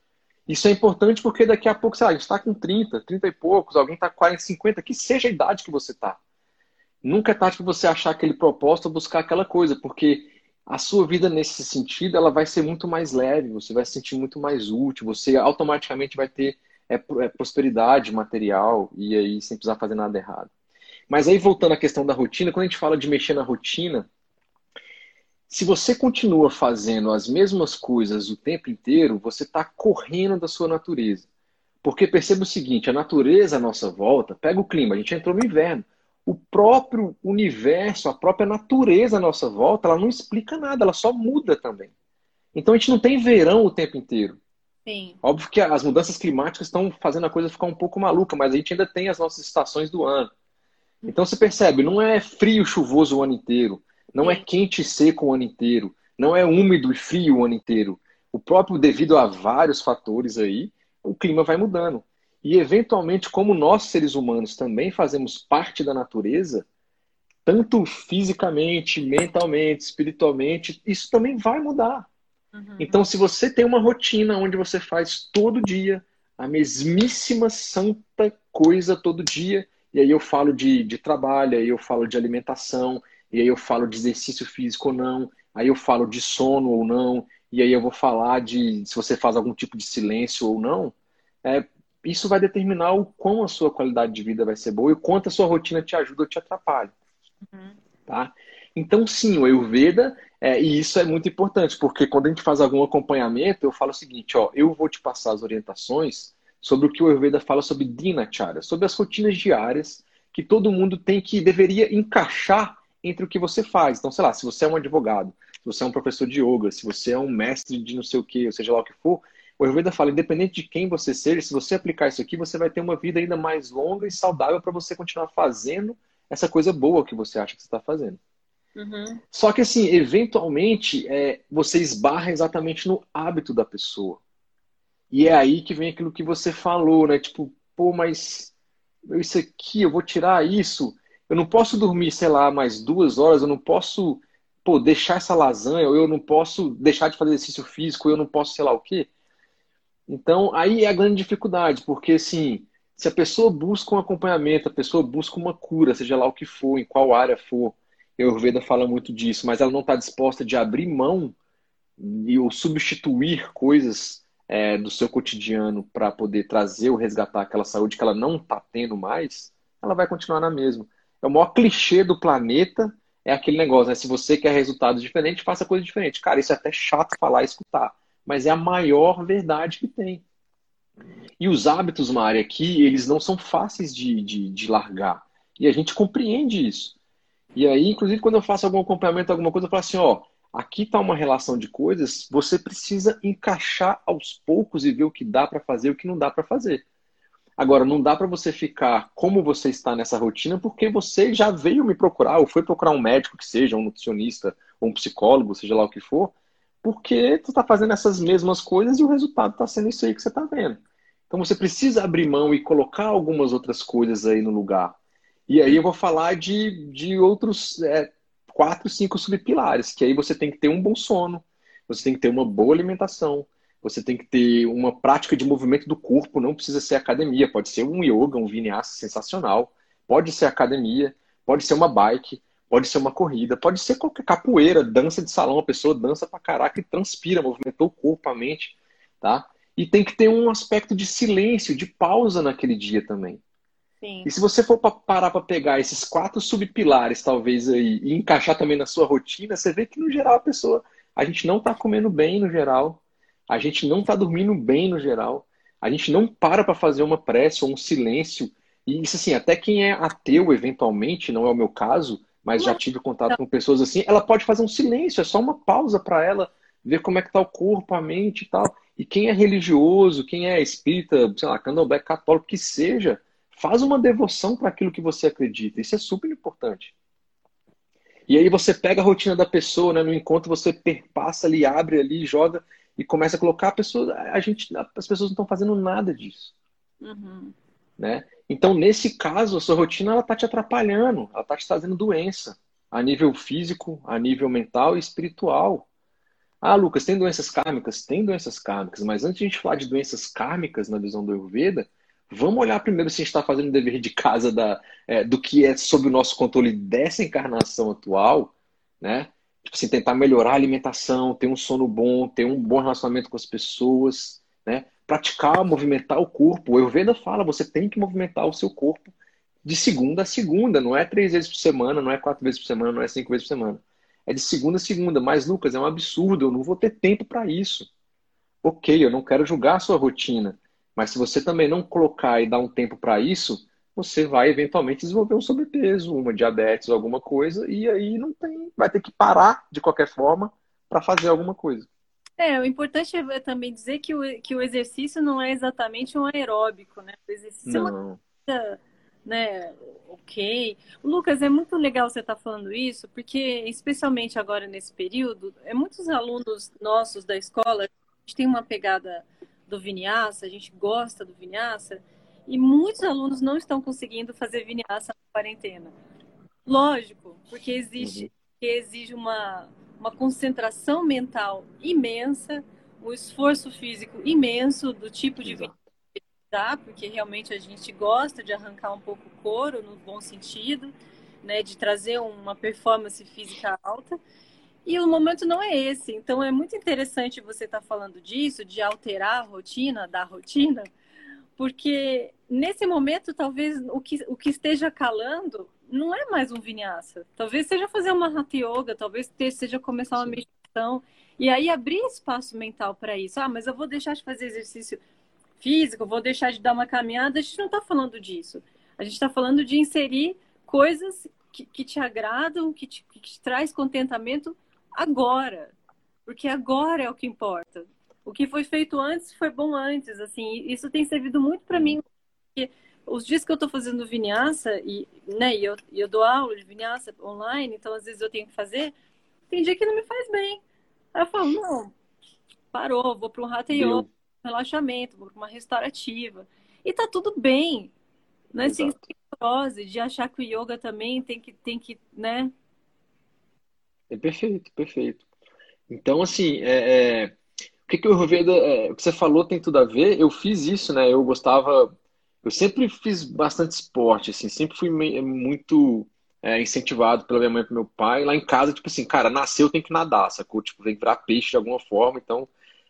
isso é importante porque daqui a pouco, sei lá, a gente está com 30, 30 e poucos, alguém está com 40, 50, que seja a idade que você está. Nunca é tarde para você achar aquele propósito ou buscar aquela coisa, porque a sua vida nesse sentido ela vai ser muito mais leve, você vai se sentir muito mais útil, você automaticamente vai ter é, é, prosperidade material e aí sem precisar fazer nada errado. Mas aí voltando à questão da rotina, quando a gente fala de mexer na rotina, se você continua fazendo as mesmas coisas o tempo inteiro, você está correndo da sua natureza. Porque perceba o seguinte: a natureza à nossa volta, pega o clima, a gente entrou no inverno. O próprio universo, a própria natureza à nossa volta, ela não explica nada, ela só muda também. Então a gente não tem verão o tempo inteiro. Sim. Óbvio que as mudanças climáticas estão fazendo a coisa ficar um pouco maluca, mas a gente ainda tem as nossas estações do ano. Então você percebe, não é frio, chuvoso o ano inteiro. Não é quente e seco o ano inteiro. Não é úmido e frio o ano inteiro. O próprio, devido a vários fatores aí, o clima vai mudando. E, eventualmente, como nós, seres humanos, também fazemos parte da natureza, tanto fisicamente, mentalmente, espiritualmente, isso também vai mudar. Uhum. Então, se você tem uma rotina onde você faz todo dia a mesmíssima santa coisa todo dia, e aí eu falo de, de trabalho, aí eu falo de alimentação, e aí eu falo de exercício físico ou não, aí eu falo de sono ou não, e aí eu vou falar de se você faz algum tipo de silêncio ou não, é, isso vai determinar o quão a sua qualidade de vida vai ser boa e o quanto a sua rotina te ajuda ou te atrapalha. Uhum. Tá? Então, sim, o Ayurveda É, e isso é muito importante, porque quando a gente faz algum acompanhamento, eu falo o seguinte, ó, eu vou te passar as orientações sobre o que o Ayurveda fala sobre dinacharya, sobre as rotinas diárias que todo mundo tem que deveria encaixar entre o que você faz. Então, sei lá, se você é um advogado, se você é um professor de yoga, se você é um mestre de não sei o que, ou seja lá o que for, o Ayurveda fala, independente de quem você seja, se você aplicar isso aqui, você vai ter uma vida ainda mais longa e saudável para você continuar fazendo essa coisa boa que você acha que você está fazendo. Uhum. Só que, assim, eventualmente, é, você esbarra exatamente no hábito da pessoa. E é aí que vem aquilo que você falou, né? Tipo, pô, mas isso aqui, eu vou tirar isso. Eu não posso dormir, sei lá, mais duas horas, eu não posso, pô, deixar essa lasanha, ou eu não posso deixar de fazer exercício físico, ou eu não posso, sei lá o quê. Então, aí é a grande dificuldade, porque, assim, se a pessoa busca um acompanhamento, a pessoa busca uma cura, seja lá o que for, em qual área for, a Ayurveda fala muito disso, mas ela não está disposta de abrir mão e ou substituir coisas é, do seu cotidiano para poder trazer ou resgatar aquela saúde que ela não está tendo mais, ela vai continuar na mesma. É o maior clichê do planeta, é aquele negócio, né? Se você quer resultados diferentes, faça coisa diferente. Cara, isso é até chato falar e escutar, mas é a maior verdade que tem. E os hábitos, Mari, aqui, eles não são fáceis de, de, de largar. E a gente compreende isso. E aí, inclusive, quando eu faço algum acompanhamento, alguma coisa, eu falo assim, ó, aqui está uma relação de coisas, você precisa encaixar aos poucos e ver o que dá para fazer e o que não dá para fazer. Agora, não dá para você ficar como você está nessa rotina porque você já veio me procurar, ou foi procurar um médico que seja, um nutricionista, ou um psicólogo, seja lá o que for, porque tu está fazendo essas mesmas coisas e o resultado está sendo isso aí que você está vendo. Então você precisa abrir mão e colocar algumas outras coisas aí no lugar. E aí eu vou falar de, de outros é, quatro, cinco subpilares, que aí você tem que ter um bom sono, você tem que ter uma boa alimentação, você tem que ter uma prática de movimento do corpo, não precisa ser academia, pode ser um yoga, um vinyasa sensacional, pode ser academia, pode ser uma bike, pode ser uma corrida, pode ser qualquer capoeira, dança de salão, a pessoa dança pra caraca e transpira, movimentou o corpo, a mente, tá? E tem que ter um aspecto de silêncio, de pausa naquele dia também. Sim. E se você for parar para pegar esses quatro subpilares, talvez, aí, e encaixar também na sua rotina, você vê que, no geral, a pessoa. A gente não está comendo bem, no geral. A gente não está dormindo bem, no geral. A gente não para para fazer uma prece ou um silêncio. E isso, assim, até quem é ateu, eventualmente, não é o meu caso, mas já tive contato com pessoas assim, ela pode fazer um silêncio, é só uma pausa para ela ver como é que está o corpo, a mente e tal. E quem é religioso, quem é espírita, sei lá, candomblé, católico, que seja, Faz uma devoção para aquilo que você acredita. Isso é super importante. E aí você pega a rotina da pessoa, né? No encontro você perpassa ali, abre ali, joga e começa a colocar a pessoa. A gente, as pessoas não estão fazendo nada disso. Uhum. Né? Então, nesse caso, a sua rotina está te atrapalhando, ela está te trazendo doença a nível físico, a nível mental e espiritual. Ah, Lucas, tem doenças kármicas? Tem doenças kármicas, mas antes de a gente falar de doenças kármicas na visão do Ayurveda, Vamos olhar primeiro se a gente está fazendo o dever de casa da, é, do que é sob o nosso controle dessa encarnação atual, né? Tipo assim, tentar melhorar a alimentação, ter um sono bom, ter um bom relacionamento com as pessoas, né? Praticar, movimentar o corpo. O Ayurveda fala, você tem que movimentar o seu corpo de segunda a segunda, não é três vezes por semana, não é quatro vezes por semana, não é cinco vezes por semana. É de segunda a segunda. Mas, Lucas, é um absurdo, eu não vou ter tempo para isso. Ok, eu não quero julgar a sua rotina. Mas se você também não colocar e dar um tempo para isso, você vai eventualmente desenvolver um sobrepeso, uma diabetes, alguma coisa, e aí não tem, vai ter que parar de qualquer forma para fazer alguma coisa. É, o importante é também dizer que o, que o exercício não é exatamente um aeróbico, né? O exercício não. é uma coisa, né, ok. Lucas, é muito legal você estar tá falando isso, porque especialmente agora nesse período, é muitos alunos nossos da escola, a gente tem uma pegada do Vinyasa, a gente gosta do Vinyasa, e muitos alunos não estão conseguindo fazer Vinyasa na quarentena. Lógico, porque exige, uhum. exige uma, uma concentração mental imensa, um esforço físico imenso do tipo de dá, porque realmente a gente gosta de arrancar um pouco o couro, no bom sentido, né, de trazer uma performance física alta. E o momento não é esse. Então é muito interessante você estar tá falando disso, de alterar a rotina, da rotina, porque nesse momento talvez o que, o que esteja calando não é mais um vinyasa. Talvez seja fazer uma hatha yoga, talvez seja começar uma meditação. E aí abrir espaço mental para isso. Ah, mas eu vou deixar de fazer exercício físico, vou deixar de dar uma caminhada. A gente não está falando disso. A gente está falando de inserir coisas que, que te agradam, que te, que te traz contentamento agora. Porque agora é o que importa. O que foi feito antes foi bom antes, assim. Isso tem servido muito para mim. Porque os dias que eu estou fazendo vinyasa e, né, e eu, eu dou aula de vinyasa online, então às vezes eu tenho que fazer, tem dia que não me faz bem. Aí eu falo, não, parou, vou para um hatha yoga, relaxamento, vou para uma restaurativa. E tá tudo bem. Não é assim, de achar que o yoga também tem que, tem que, né? É perfeito, perfeito. Então, assim, é, é, o que, que o Ayurveda, é, o que você falou tem tudo a ver. Eu fiz isso, né? Eu gostava, eu sempre fiz bastante esporte, assim, sempre fui muito é, incentivado pela minha mãe e pelo meu pai. Lá em casa, tipo assim, cara, nasceu tem que nadar, sacou? Tipo, tem que virar peixe de alguma forma, então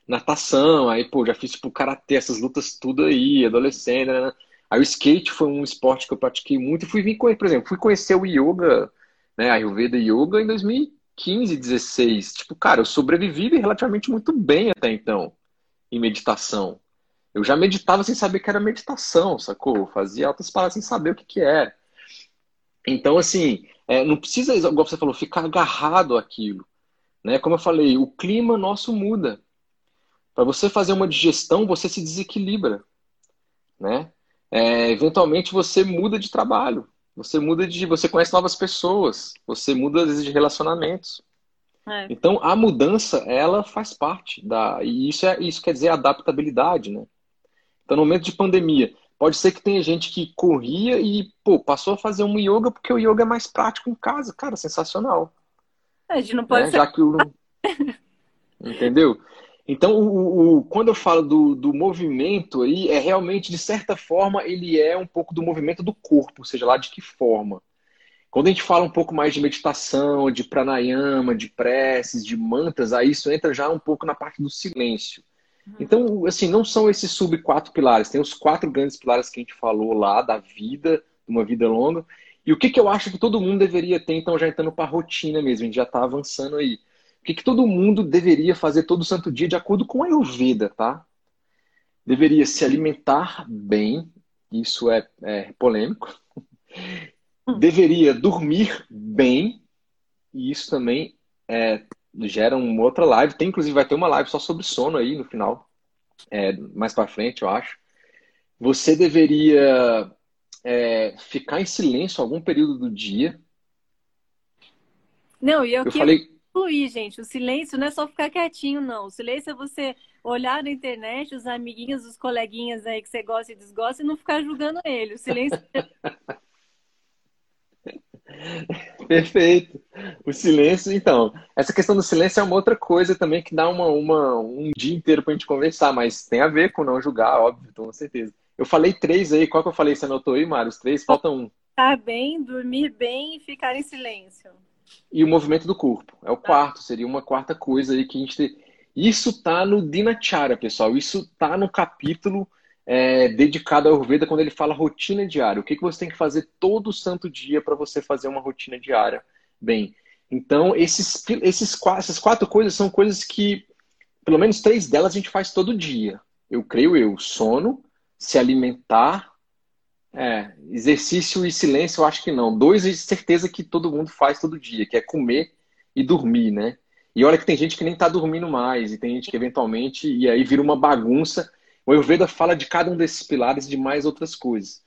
natação, aí, pô, já fiz, tipo, karatê, essas lutas tudo aí, adolescente, né? Aí o skate foi um esporte que eu pratiquei muito e fui vir, por exemplo, fui conhecer o yoga, né, a Ayurveda Yoga em 2015, 16. Tipo, cara, eu sobrevivi relativamente muito bem até então em meditação. Eu já meditava sem saber que era meditação, sacou? Eu fazia altas palavras sem saber o que que era. Então, assim, é, não precisa, igual você falou, ficar agarrado àquilo. Né? Como eu falei, o clima nosso muda. Para você fazer uma digestão, você se desequilibra. Né? é, eventualmente você muda de trabalho, você muda de, você conhece novas pessoas, você muda às vezes de relacionamentos. É. Então a mudança ela faz parte da e isso é isso quer dizer adaptabilidade, né? Então no momento de pandemia pode ser que tenha gente que corria e pô passou a fazer um yoga porque o yoga é mais prático em casa, cara, sensacional. A gente não pode né? ser... já que o entendeu? Então, o, o, quando eu falo do, do movimento aí, é realmente, de certa forma, ele é um pouco do movimento do corpo, seja lá de que forma. Quando a gente fala um pouco mais de meditação, de pranayama, de preces, de mantras, aí isso entra já um pouco na parte do silêncio. Uhum. Então, assim, não são esses sub quatro pilares, tem os quatro grandes pilares que a gente falou lá da vida, uma vida longa. E o que, que eu acho que todo mundo deveria ter, então, já entrando para a rotina mesmo, a gente já está avançando aí o que, que todo mundo deveria fazer todo santo dia de acordo com a Ayurveda, tá? Deveria se alimentar bem, isso é, é polêmico. Hum. Deveria dormir bem, e isso também é, gera uma outra live. Tem, inclusive, vai ter uma live só sobre sono aí no final, é, mais para frente, eu acho. Você deveria é, ficar em silêncio algum período do dia. Não, e eu, eu que... falei fluir, gente. O silêncio não é só ficar quietinho, não. O silêncio é você olhar na internet os amiguinhos, os coleguinhas aí que você gosta e desgosta e não ficar julgando ele. O silêncio. Perfeito. O silêncio, então, essa questão do silêncio é uma outra coisa também que dá uma, uma um dia inteiro pra gente conversar, mas tem a ver com não julgar, óbvio, com certeza. Eu falei três aí, qual que eu falei? Você anotou aí, Mário? Os três? Falta um. Estar bem, dormir bem e ficar em silêncio e o movimento do corpo. É o tá. quarto, seria uma quarta coisa aí que a gente tem. Isso tá no Dinacharya, pessoal. Isso tá no capítulo é, dedicado ao Ayurveda quando ele fala rotina diária. O que, que você tem que fazer todo santo dia para você fazer uma rotina diária? Bem, então esses, esses, essas quatro coisas são coisas que, pelo menos três delas a gente faz todo dia. Eu creio eu, sono, se alimentar, é, exercício e silêncio eu acho que não. Dois, certeza que todo mundo faz todo dia, que é comer e dormir, né? E olha que tem gente que nem tá dormindo mais, e tem gente que eventualmente, e aí vira uma bagunça. O Ayurveda fala de cada um desses pilares e de mais outras coisas.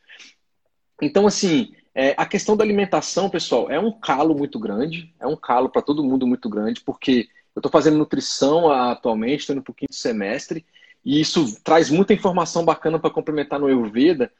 Então, assim, é, a questão da alimentação, pessoal, é um calo muito grande, é um calo para todo mundo muito grande, porque eu estou fazendo nutrição atualmente, estou indo para o quinto semestre, e isso traz muita informação bacana para complementar no Ayurveda,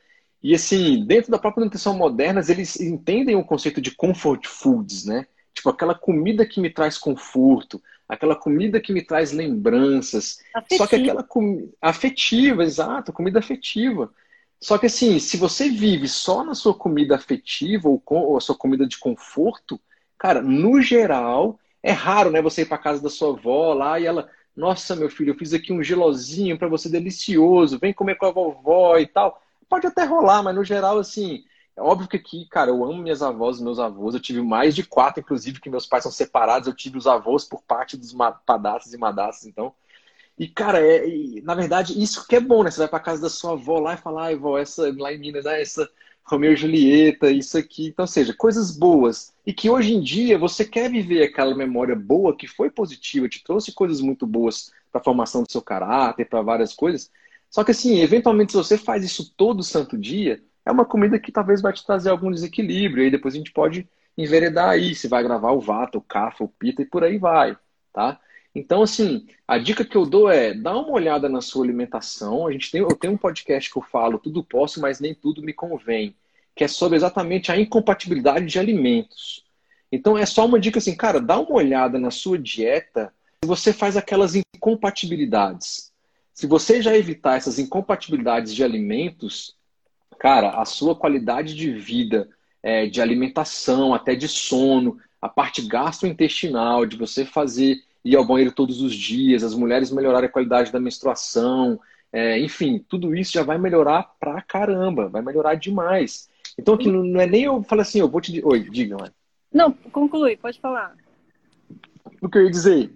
e assim, dentro da própria nutrição moderna, eles entendem o conceito de comfort foods, né? Tipo, aquela comida que me traz conforto, aquela comida que me traz lembranças. Afetiva. Só que aquela comida afetiva, exato, comida afetiva. Só que assim, se você vive só na sua comida afetiva ou, com, ou a sua comida de conforto, cara, no geral, é raro, né? Você ir para casa da sua avó lá e ela, nossa, meu filho, eu fiz aqui um gelozinho para você delicioso, vem comer com a vovó e tal. Pode até rolar, mas no geral, assim, É óbvio que aqui, cara, eu amo minhas avós, meus avós. Eu tive mais de quatro, inclusive, que meus pais são separados. Eu tive os avós por parte dos padastros e madaças, então. E, cara, é, e, na verdade, isso que é bom, né? Você vai pra casa da sua avó lá e fala, ai, vó, essa, lá em Minas, né, essa Romeu e Julieta, isso aqui. Então, seja, coisas boas. E que hoje em dia você quer viver aquela memória boa que foi positiva, te trouxe coisas muito boas para a formação do seu caráter, para várias coisas. Só que, assim, eventualmente, se você faz isso todo santo dia, é uma comida que talvez vai te trazer algum desequilíbrio. E aí depois a gente pode enveredar aí, se vai gravar o vata, o cafa, o pita e por aí vai, tá? Então, assim, a dica que eu dou é dá uma olhada na sua alimentação. A gente tem, eu tenho um podcast que eu falo tudo posso, mas nem tudo me convém, que é sobre exatamente a incompatibilidade de alimentos. Então, é só uma dica assim, cara, dá uma olhada na sua dieta se você faz aquelas incompatibilidades. Se você já evitar essas incompatibilidades de alimentos, cara, a sua qualidade de vida, é, de alimentação, até de sono, a parte gastrointestinal, de você fazer ir ao banheiro todos os dias, as mulheres melhorarem a qualidade da menstruação, é, enfim, tudo isso já vai melhorar pra caramba, vai melhorar demais. Então, aqui não é nem eu falar assim, eu vou te. Oi, diga, mãe. Não, conclui, pode falar. O que eu ia dizer,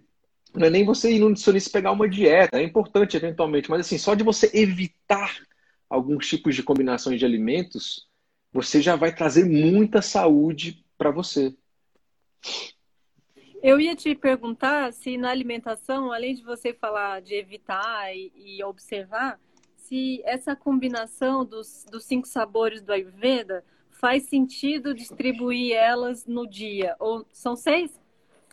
não é nem você ir no nutricionista pegar uma dieta, é importante eventualmente, mas assim, só de você evitar alguns tipos de combinações de alimentos, você já vai trazer muita saúde para você. Eu ia te perguntar se na alimentação, além de você falar de evitar e, e observar, se essa combinação dos, dos cinco sabores do Ayurveda faz sentido distribuir elas no dia. Ou são seis?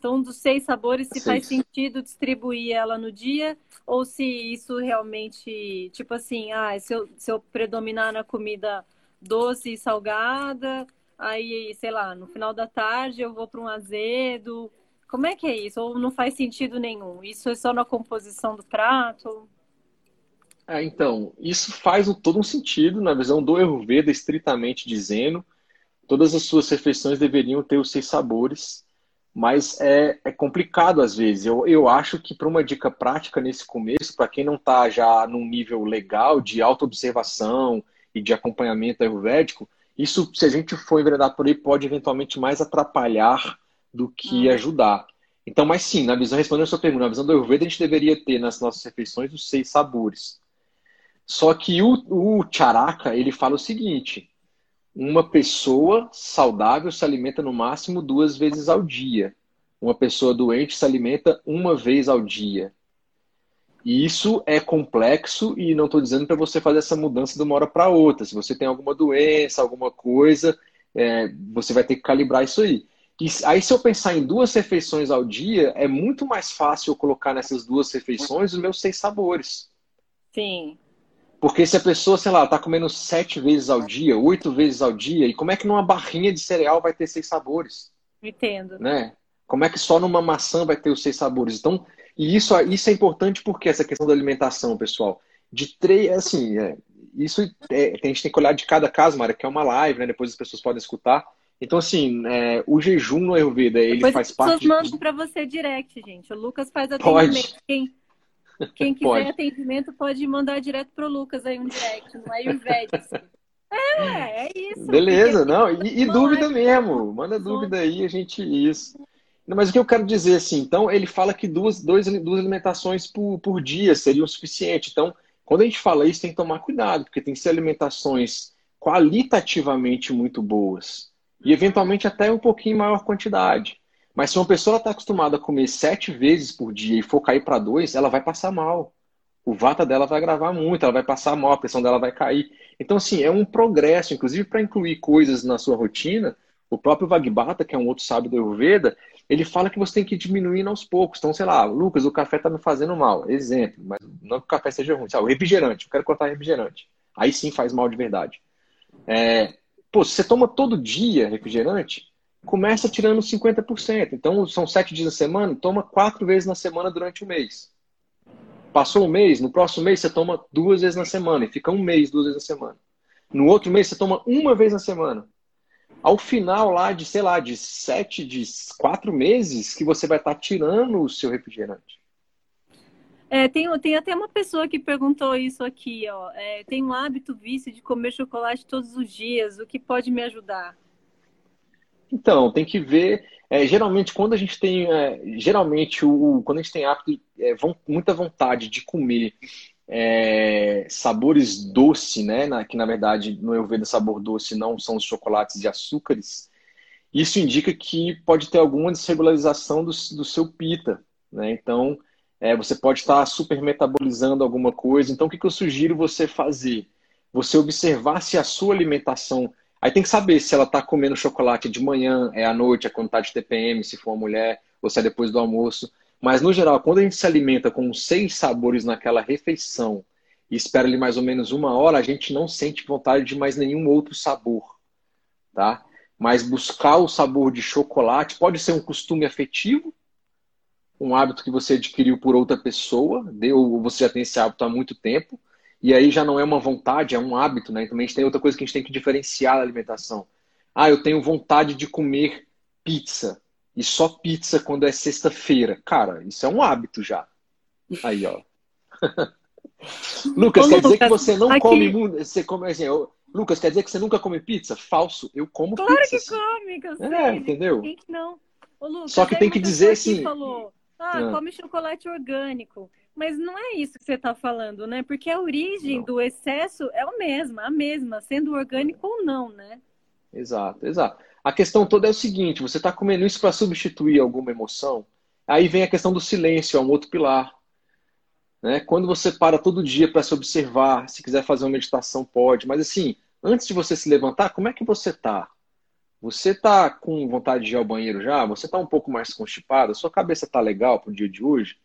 Então, dos seis sabores, se faz sentido distribuir ela no dia, ou se isso realmente, tipo assim, ah, se eu, se eu predominar na comida doce e salgada, aí, sei lá, no final da tarde eu vou para um azedo. Como é que é isso? Ou não faz sentido nenhum? Isso é só na composição do prato? É, então, isso faz todo um sentido na visão do Ayurveda, estritamente dizendo. Todas as suas refeições deveriam ter os seis sabores, mas é, é complicado às vezes. Eu, eu acho que para uma dica prática nesse começo, para quem não está já num nível legal de autoobservação e de acompanhamento ayurvédico, isso, se a gente for enveredar por aí, pode eventualmente mais atrapalhar do que hum. ajudar. Então, mas sim, na visão, respondendo a sua pergunta, na visão do Ayurveda, a gente deveria ter nas nossas refeições os seis sabores. Só que o, o Charaka, ele fala o seguinte, uma pessoa saudável se alimenta no máximo duas vezes ao dia. Uma pessoa doente se alimenta uma vez ao dia. E isso é complexo e não estou dizendo para você fazer essa mudança de uma hora para outra. Se você tem alguma doença, alguma coisa, é, você vai ter que calibrar isso aí. E aí, se eu pensar em duas refeições ao dia, é muito mais fácil eu colocar nessas duas refeições os meus seis sabores. Sim. Porque se a pessoa, sei lá, está comendo sete vezes ao dia, oito vezes ao dia, e como é que numa barrinha de cereal vai ter seis sabores? Entendo. Né? Como é que só numa maçã vai ter os seis sabores? Então, e isso, isso é importante porque essa questão da alimentação, pessoal, de três, assim, é, isso é, a gente tem que olhar de cada caso, Mara, que é uma live, né? Depois as pessoas podem escutar. Então, assim, é, o jejum no Ayurveda, ele Depois faz parte... Depois mandam para você direct, gente. O Lucas faz atendimento. Pode. Quem, quem quiser pode. atendimento pode mandar direto pro Lucas aí um direct, no Ayurveda. Assim. É, é isso. Beleza, não. E, e dúvida mesmo. Manda dúvida aí, a gente... Isso. Mas o que eu quero dizer, assim, então, ele fala que duas, dois, duas alimentações por, por dia seriam o suficiente. Então, quando a gente fala isso, tem que tomar cuidado, porque tem que ser alimentações qualitativamente muito boas e eventualmente até um pouquinho maior quantidade. Mas se uma pessoa está acostumada a comer sete vezes por dia e for cair para dois, ela vai passar mal. O vata dela vai gravar muito, ela vai passar mal, a pressão dela vai cair. Então, assim, é um progresso, inclusive para incluir coisas na sua rotina. O próprio Vagbata, que é um outro sábio do Ayurveda, ele fala que você tem que ir diminuindo aos poucos. Então, sei lá, Lucas, o café está me fazendo mal. Exemplo, mas não que o café seja ruim. o refrigerante, eu quero cortar refrigerante. Aí sim faz mal de verdade. É, Pô, se você toma todo dia refrigerante, começa tirando 50%. Então, são sete dias na semana, toma quatro vezes na semana durante o mês. Passou um mês, no próximo mês você toma duas vezes na semana, e fica um mês, duas vezes na semana. No outro mês você toma uma vez na semana. Ao final lá de, sei lá, de sete, de quatro meses, que você vai estar tirando o seu refrigerante. É, tem, tem até uma pessoa que perguntou isso aqui, ó. É, tem um hábito vício de comer chocolate todos os dias. O que pode me ajudar? Então, tem que ver. É, geralmente, quando a gente tem. É, geralmente, o, quando a gente tem hábito, é, muita vontade de comer é, sabores doce, né? Na, que na verdade no Ayurveda sabor doce não são os chocolates e açúcares. Isso indica que pode ter alguma desregularização do, do seu pita, né? Então é, você pode estar super metabolizando alguma coisa. Então o que, que eu sugiro você fazer? Você observar se a sua alimentação Aí tem que saber se ela está comendo chocolate de manhã, é à noite, é quando está de TPM, se for uma mulher, ou se é depois do almoço. Mas, no geral, quando a gente se alimenta com seis sabores naquela refeição e espera ali mais ou menos uma hora, a gente não sente vontade de mais nenhum outro sabor, tá? Mas buscar o sabor de chocolate pode ser um costume afetivo, um hábito que você adquiriu por outra pessoa, ou você já tem esse hábito há muito tempo, e aí já não é uma vontade, é um hábito, né? Também a gente tem outra coisa que a gente tem que diferenciar da alimentação. Ah, eu tenho vontade de comer pizza e só pizza quando é sexta-feira. Cara, isso é um hábito já. Aí, ó. Lucas, Ô, quer Lucas, dizer que você não aqui... come você come assim, eu... Lucas, quer dizer que você nunca come pizza? Falso, eu como claro pizza. Claro que come, que eu sei. É, entendeu? Quem que não? Ô, Lucas, Só que tem que dizer assim. Falou, ah, ah, come chocolate orgânico. Mas não é isso que você está falando, né? Porque a origem não. do excesso é a mesma, a mesma, sendo orgânico ou não, né? Exato, exato. A questão toda é o seguinte: você está comendo isso para substituir alguma emoção? Aí vem a questão do silêncio, é um outro pilar. Né? Quando você para todo dia para se observar, se quiser fazer uma meditação, pode. Mas assim, antes de você se levantar, como é que você está? Você está com vontade de ir ao banheiro já? Você está um pouco mais constipado? Sua cabeça está legal para o dia de hoje?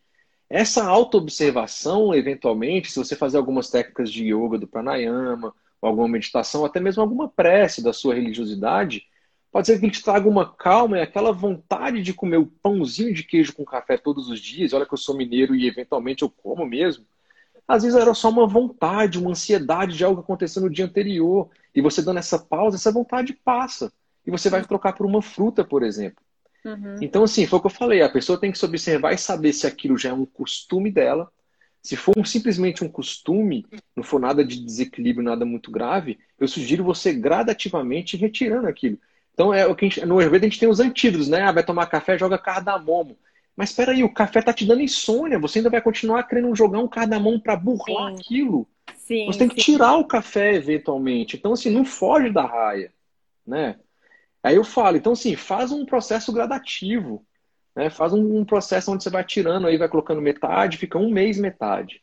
Essa auto-observação, eventualmente, se você fazer algumas técnicas de yoga do pranayama, alguma meditação, até mesmo alguma prece da sua religiosidade, Pode ser que ele te traga uma calma e aquela vontade de comer o pãozinho de queijo com café todos os dias. Olha que eu sou mineiro e eventualmente eu como mesmo. Às vezes era só uma vontade, uma ansiedade de algo que aconteceu no dia anterior. E você dando essa pausa, essa vontade passa. E você vai trocar por uma fruta, por exemplo. Uhum. Então, assim, foi o que eu falei. A pessoa tem que se observar e saber se aquilo já é um costume dela. Se for um, simplesmente um costume, não for nada de desequilíbrio, nada muito grave, eu sugiro você gradativamente retirando aquilo. Então, é o que gente, no Ayurveda a gente tem os antídotos, né? Ah, vai tomar café, joga cardamomo. Mas espera aí, o café tá te dando insônia. Você ainda vai continuar querendo jogar um cardamomo para burlar sim. aquilo. Sim, você tem que sim. tirar o café eventualmente. Então, assim, não foge da raia, né? Aí eu falo, então, assim, faz um processo gradativo. Né? Faz um, um processo onde você vai tirando, aí vai colocando metade, fica um mês metade.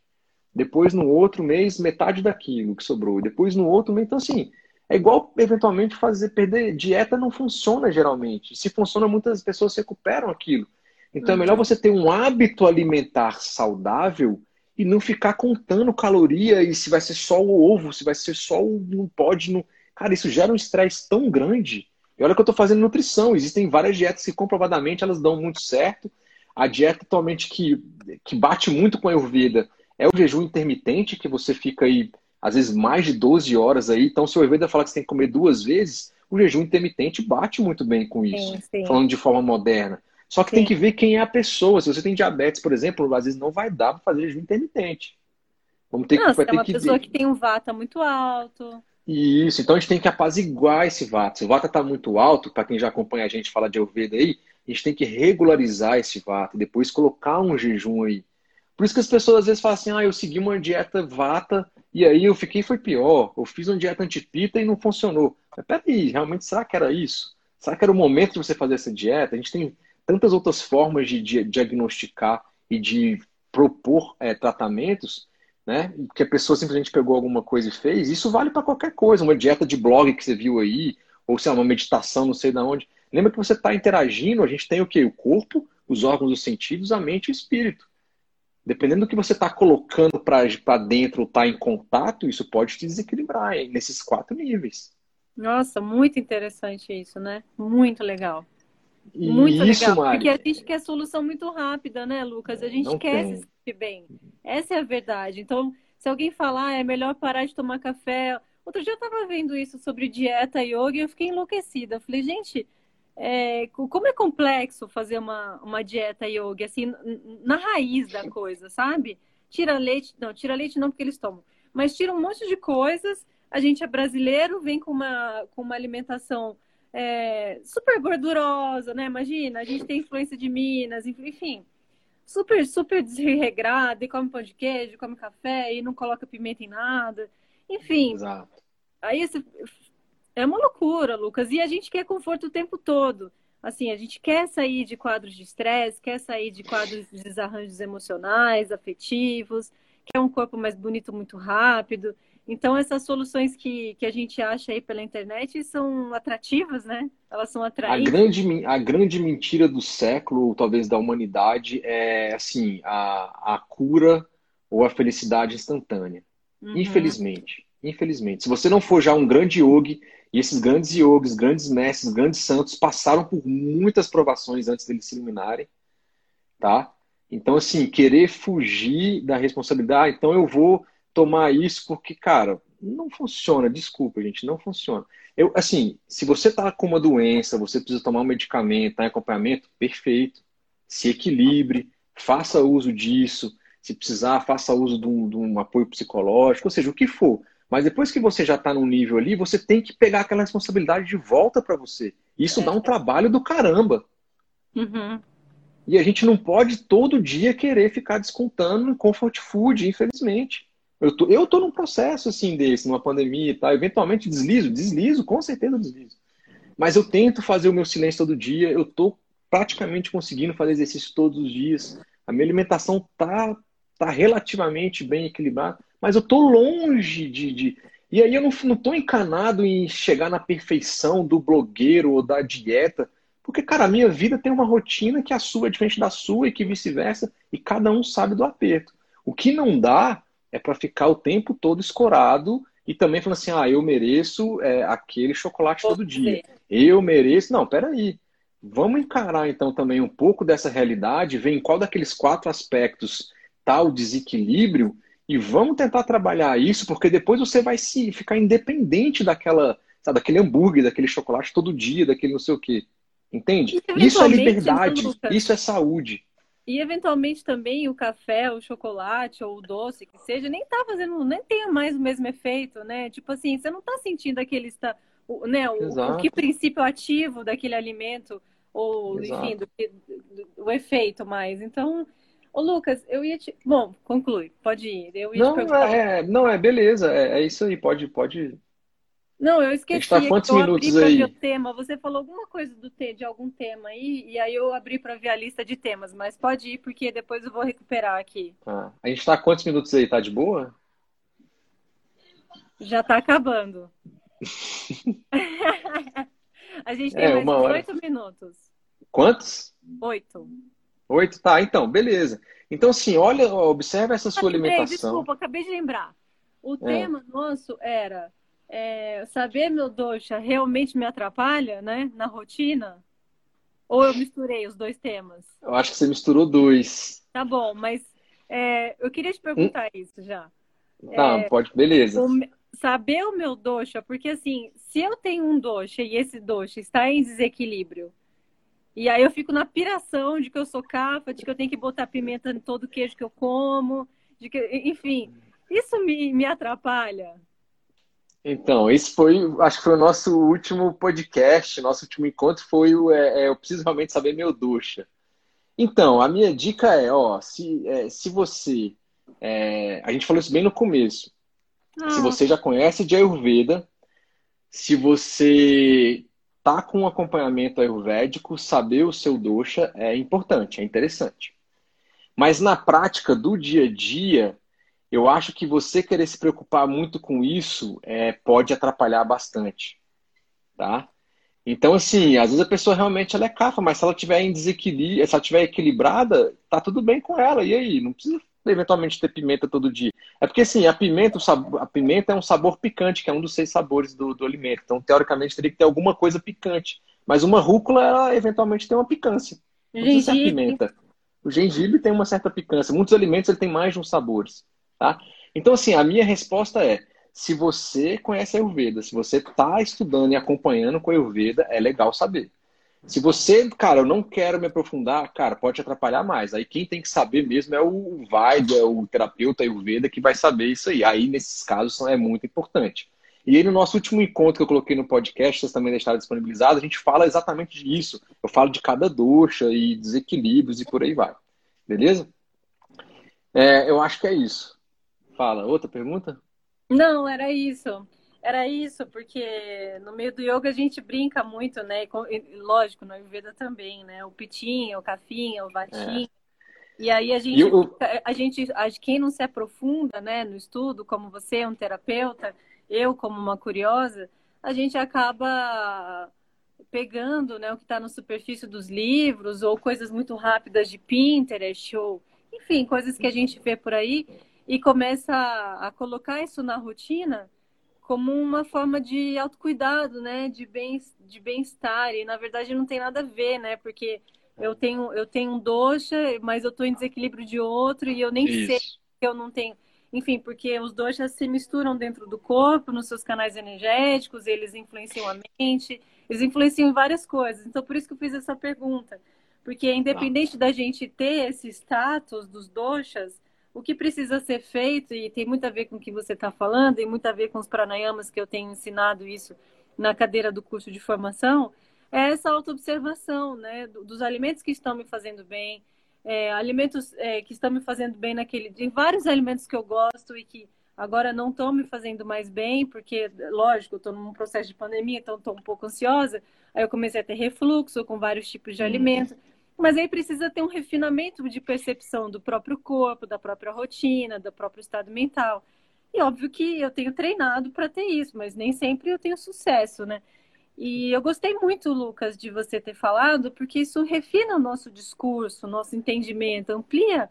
Depois, no outro mês, metade daquilo que sobrou. Depois, no outro mês. Então, assim, é igual, eventualmente, fazer perder. Dieta não funciona geralmente. Se funciona, muitas pessoas recuperam aquilo. Então uhum. é melhor você ter um hábito alimentar saudável e não ficar contando caloria e se vai ser só o ovo, se vai ser só o. Não pode. Não... Cara, isso gera um estresse tão grande. E olha que eu estou fazendo nutrição. Existem várias dietas que comprovadamente elas dão muito certo. A dieta atualmente que, que bate muito com a Ayurveda é o jejum intermitente, que você fica aí às vezes mais de 12 horas aí. Então, se o Ayurveda falar que você tem que comer duas vezes, o jejum intermitente bate muito bem com isso, sim, sim. falando de forma moderna. Só que sim. tem que ver quem é a pessoa. Se você tem diabetes, por exemplo, às vezes não vai dar para fazer jejum intermitente. Vamos ter não, que, vai é uma que pessoa ver. que tem um vata muito alto. Isso, então a gente tem que apaziguar esse vata. Se o vata está muito alto, para quem já acompanha a gente falar de Ayurveda aí, a gente tem que regularizar esse vata e depois colocar um jejum aí. Por isso que as pessoas às vezes falam assim, ah, eu segui uma dieta vata e aí eu fiquei, foi pior. Eu fiz uma dieta antipita e não funcionou. Mas peraí, realmente, será que era isso? Será que era o momento de você fazer essa dieta? A gente tem tantas outras formas de, de diagnosticar e de propor é, tratamentos, né? Que a pessoa simplesmente pegou alguma coisa e fez. Isso vale para qualquer coisa. Uma dieta de blog que você viu aí, ou sei lá, uma meditação, não sei de onde. Lembra que você está interagindo, a gente tem o quê? O corpo, os órgãos dos sentidos, a mente e o espírito. Dependendo do que você está colocando para dentro, está em contato, isso pode te desequilibrar hein, nesses quatro níveis. Nossa, muito interessante isso, né? Muito legal. Muito isso, legal. Mari, porque a gente quer solução muito rápida, né, Lucas? A gente quer tem. Bem. Essa é a verdade. Então, se alguém falar, ah, é melhor parar de tomar café. Outro dia eu estava vendo isso sobre dieta e yoga e eu fiquei enlouquecida. Eu falei, gente, é, como é complexo fazer uma, uma dieta yoga, assim, na raiz da coisa, sabe? tira leite, não, tira leite não porque eles tomam, mas tira um monte de coisas. A gente é brasileiro, vem com uma, com uma alimentação é, super gordurosa, né? Imagina, a gente tem influência de Minas, enfim, super, super desregrado, e come pão de queijo, come café e não coloca pimenta em nada. Enfim, Exato. aí é uma loucura, Lucas. E a gente quer conforto o tempo todo. Assim, a gente quer sair de quadros de estresse, quer sair de quadros de desarranjos emocionais, afetivos, quer um corpo mais bonito muito rápido. Então, essas soluções que, que a gente acha aí pela internet são atrativas, né? Elas são atraentes. A grande, a grande mentira do século, ou talvez da humanidade, é assim, a, a cura ou a felicidade instantânea. Uhum. Infelizmente. Infelizmente. Se você não for já um grande yogi, e esses grandes yogis, grandes mestres, grandes santos passaram por muitas provações antes deles se iluminarem, tá? Então, assim, querer fugir da responsabilidade, ah, então eu vou tomar isso porque, cara, não funciona, desculpa, gente, não funciona. Eu, assim, se você tá com uma doença, você precisa tomar um medicamento, tá em acompanhamento, perfeito. Se equilibre, faça uso disso. Se precisar, faça uso de um, de um apoio psicológico, ou seja, o que for. Mas depois que você já está num nível ali, você tem que pegar aquela responsabilidade de volta para você. Isso é. dá um trabalho do caramba. Uhum. E a gente não pode todo dia querer ficar descontando no comfort food, infelizmente. Eu tô, eu tô num processo assim desse, numa pandemia e tal. Eventualmente deslizo, deslizo, com certeza deslizo. Mas eu tento fazer o meu silêncio todo dia. Eu tô praticamente conseguindo fazer exercício todos os dias. A minha alimentação tá, tá relativamente bem equilibrada, mas eu tô longe de. de... E aí eu não, não tô encanado em chegar na perfeição do blogueiro ou da dieta. Porque, cara, a minha vida tem uma rotina que a sua é diferente da sua e que vice-versa, e cada um sabe do aperto. O que não dá é para ficar o tempo todo escorado e também falando assim, ah, eu mereço é, aquele chocolate todo dia. Eu mereço. Não, peraí. Vamos encarar então também um pouco dessa realidade, ver em qual daqueles quatro aspectos está o desequilíbrio e vamos tentar trabalhar isso, porque depois você vai se ficar independente daquela, sabe, daquele hambúrguer, daquele chocolate todo dia, daquele não sei o quê. Entende? Isso é liberdade, isso é saúde. E eventualmente também o café, o chocolate ou o doce, que seja, nem tá fazendo, nem tem mais o mesmo efeito, né? Tipo assim, você não tá sentindo aquele está, o, né, o, o, que princípio ativo daquele alimento ou Exato. enfim, do, do, do, efeito mais. Então, ô Lucas, eu ia te, bom, conclui, pode ir. Eu ia não, é, não é, beleza, é, é isso aí, pode, pode não, eu esqueci. A gente tá quantos minutos aí? o tema. Você falou alguma coisa do te, de algum tema aí, e aí eu abri para ver a lista de temas, mas pode ir porque depois eu vou recuperar aqui. Ah, a gente tá quantos minutos aí? Tá de boa? Já tá acabando. a gente tem é, mais oito minutos. Quantos? Oito. Oito, tá, então, beleza. Então, assim, olha, observa essa sua alimentação. Desculpa, acabei de lembrar. O é. tema nosso era é, saber meu doxa realmente me atrapalha, né, na rotina? Ou eu misturei os dois temas? Eu acho que você misturou dois. Tá bom, mas é, eu queria te perguntar hum? isso já. Tá, é, pode, beleza. O, saber o meu doxa, porque assim, se eu tenho um doxa e esse doxa está em desequilíbrio, e aí eu fico na piração de que eu sou cafa, de que eu tenho que botar pimenta em todo queijo que eu como, de que, enfim, isso me, me atrapalha. Então, esse foi, acho que foi o nosso último podcast, nosso último encontro foi o é, é, Eu Preciso Realmente Saber Meu Ducha. Então, a minha dica é, ó, se, é, se você. É, a gente falou isso bem no começo. Ah. Se você já conhece de Ayurveda, se você tá com um acompanhamento ayurvédico, saber o seu dosha é importante, é interessante. Mas na prática do dia a dia, eu acho que você querer se preocupar muito com isso é, pode atrapalhar bastante, tá? Então, assim, às vezes a pessoa realmente ela é cafa, mas se ela tiver em desequilíbrio, se ela tiver equilibrada, tá tudo bem com ela. E aí? Não precisa eventualmente ter pimenta todo dia. É porque, assim, a pimenta, sabor, a pimenta é um sabor picante, que é um dos seis sabores do, do alimento. Então, teoricamente, teria que ter alguma coisa picante. Mas uma rúcula, ela eventualmente tem uma picância. Não precisa ser pimenta. O gengibre tem uma certa picância. Muitos alimentos ele tem mais de uns sabores. Tá? Então, assim, a minha resposta é: se você conhece a Ayurveda, se você está estudando e acompanhando com a Ayurveda, é legal saber. Se você, cara, eu não quero me aprofundar, cara, pode atrapalhar mais. Aí quem tem que saber mesmo é o Vaid, é o terapeuta e o Veda que vai saber isso aí. Aí, nesses casos, é muito importante. E aí, no nosso último encontro que eu coloquei no podcast, vocês também deixaram disponibilizado, a gente fala exatamente disso. Eu falo de cada doxa e desequilíbrios e por aí vai. Beleza? É, eu acho que é isso. Fala, outra pergunta? Não, era isso. Era isso, porque no meio do yoga a gente brinca muito, né? E, lógico, no Ayurveda também, né? O pitinho, o cafinha, o vatinho. É. E aí a gente, eu... a gente, quem não se aprofunda, né, no estudo, como você, um terapeuta, eu como uma curiosa, a gente acaba pegando, né, o que está na superfície dos livros ou coisas muito rápidas de Pinterest ou, enfim, coisas que a gente vê por aí e começa a, a colocar isso na rotina como uma forma de autocuidado, né? De bem de bem-estar. E na verdade não tem nada a ver, né? Porque eu tenho eu tenho um doxa, mas eu estou em desequilíbrio de outro e eu nem Isso. sei que eu não tenho. Enfim, porque os doxas se misturam dentro do corpo, nos seus canais energéticos, eles influenciam a mente, eles influenciam em várias coisas. Então, por isso que eu fiz essa pergunta. Porque independente ah. da gente ter esse status dos doxas, o que precisa ser feito, e tem muito a ver com o que você está falando, e muito a ver com os pranayamas que eu tenho ensinado isso na cadeira do curso de formação, é essa autoobservação, né? Dos alimentos que estão me fazendo bem, é, alimentos é, que estão me fazendo bem naquele dia. vários alimentos que eu gosto e que agora não estão me fazendo mais bem, porque, lógico, eu estou num processo de pandemia, então estou um pouco ansiosa. Aí eu comecei a ter refluxo com vários tipos de hum. Mas aí precisa ter um refinamento de percepção do próprio corpo, da própria rotina, do próprio estado mental. E óbvio que eu tenho treinado para ter isso, mas nem sempre eu tenho sucesso, né? E eu gostei muito, Lucas, de você ter falado, porque isso refina o nosso discurso, o nosso entendimento, amplia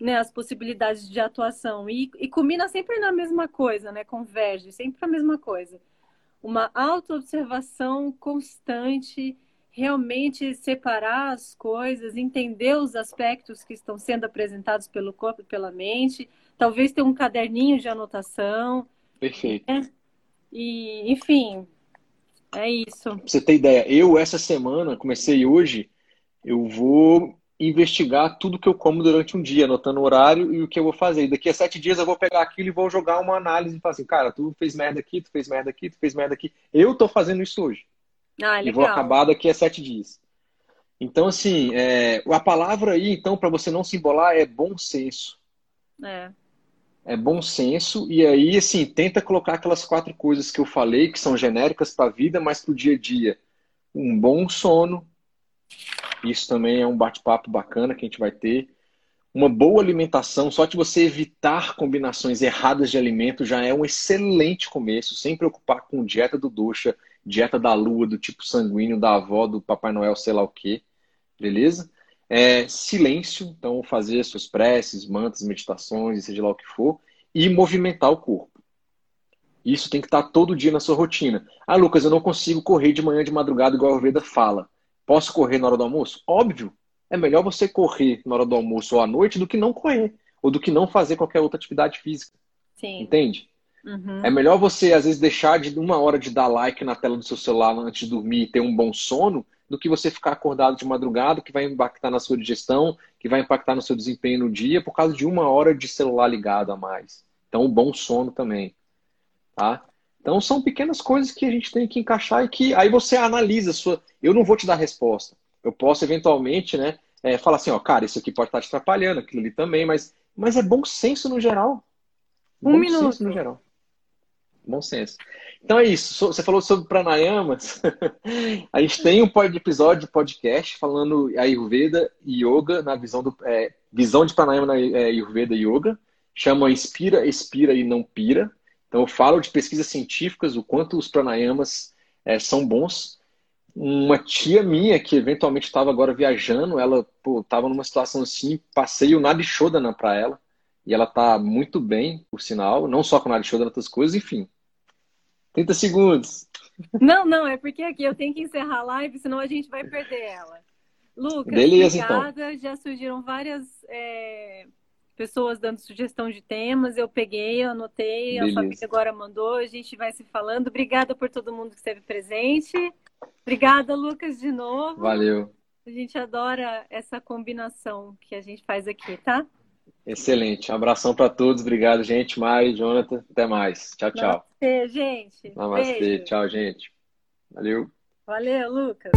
né, as possibilidades de atuação e, e combina sempre na mesma coisa, né? Converge sempre a mesma coisa. Uma autoobservação constante realmente separar as coisas, entender os aspectos que estão sendo apresentados pelo corpo e pela mente, talvez ter um caderninho de anotação. Perfeito. Né? E, enfim, é isso. Pra você ter ideia, eu essa semana, comecei hoje, eu vou investigar tudo que eu como durante um dia, anotando o horário e o que eu vou fazer. E daqui a sete dias eu vou pegar aquilo e vou jogar uma análise e falar assim, cara, tu fez merda aqui, tu fez merda aqui, tu fez merda aqui. Eu tô fazendo isso hoje. Ah, e vou acabar daqui a sete dias. Então, assim, é, a palavra aí, então, para você não se embolar, é bom senso. É. É bom senso. E aí, assim, tenta colocar aquelas quatro coisas que eu falei, que são genéricas para a vida, mas para o dia a dia. Um bom sono. Isso também é um bate-papo bacana que a gente vai ter. Uma boa alimentação, só de você evitar combinações erradas de alimento já é um excelente começo, sem preocupar com dieta do ducha, dieta da lua, do tipo sanguíneo, da avó, do Papai Noel, sei lá o quê, beleza? É, silêncio, então fazer suas preces, mantas, meditações, seja lá o que for, e movimentar o corpo. Isso tem que estar todo dia na sua rotina. Ah, Lucas, eu não consigo correr de manhã de madrugada igual a Veda fala. Posso correr na hora do almoço? Óbvio. É melhor você correr na hora do almoço ou à noite do que não correr. Ou do que não fazer qualquer outra atividade física. Sim. Entende? Uhum. É melhor você, às vezes, deixar de uma hora de dar like na tela do seu celular antes de dormir e ter um bom sono, do que você ficar acordado de madrugada, que vai impactar na sua digestão, que vai impactar no seu desempenho no dia, por causa de uma hora de celular ligado a mais. Então, um bom sono também. Tá? Então, são pequenas coisas que a gente tem que encaixar e que aí você analisa sua. Eu não vou te dar resposta. Eu posso, eventualmente, né, é, falar assim: ó, cara, isso aqui pode estar te atrapalhando, aquilo ali também, mas, mas é bom senso no geral. Um bom minuto. senso no geral. Bom senso. Então é isso. Você falou sobre pranayamas. a gente tem um episódio de podcast falando Ayurveda e Yoga na visão do é, visão de pranayama na é, Ayurveda e Yoga. Chama Inspira, Expira e Não Pira. Então eu falo de pesquisas científicas, o quanto os pranayamas é, são bons. Uma tia minha que eventualmente estava agora viajando, ela estava numa situação assim, passei o Nadishodana para ela. E ela está muito bem, por sinal, não só com o Nadishodana, outras coisas, enfim 30 segundos. Não, não, é porque aqui eu tenho que encerrar a live, senão a gente vai perder ela. Lucas, Beleza, então. obrigada. Então. Já surgiram várias é, pessoas dando sugestão de temas. Eu peguei, eu anotei, Beleza. a família agora mandou, a gente vai se falando. Obrigada por todo mundo que esteve presente. Obrigada, Lucas, de novo. Valeu. A gente adora essa combinação que a gente faz aqui, tá? Excelente. Um abração para todos. Obrigado, gente. Mari, Jonathan. Até mais. Tchau, tchau. Namastê, gente. Namastê. Beijo. Tchau, gente. Valeu. Valeu, Lucas.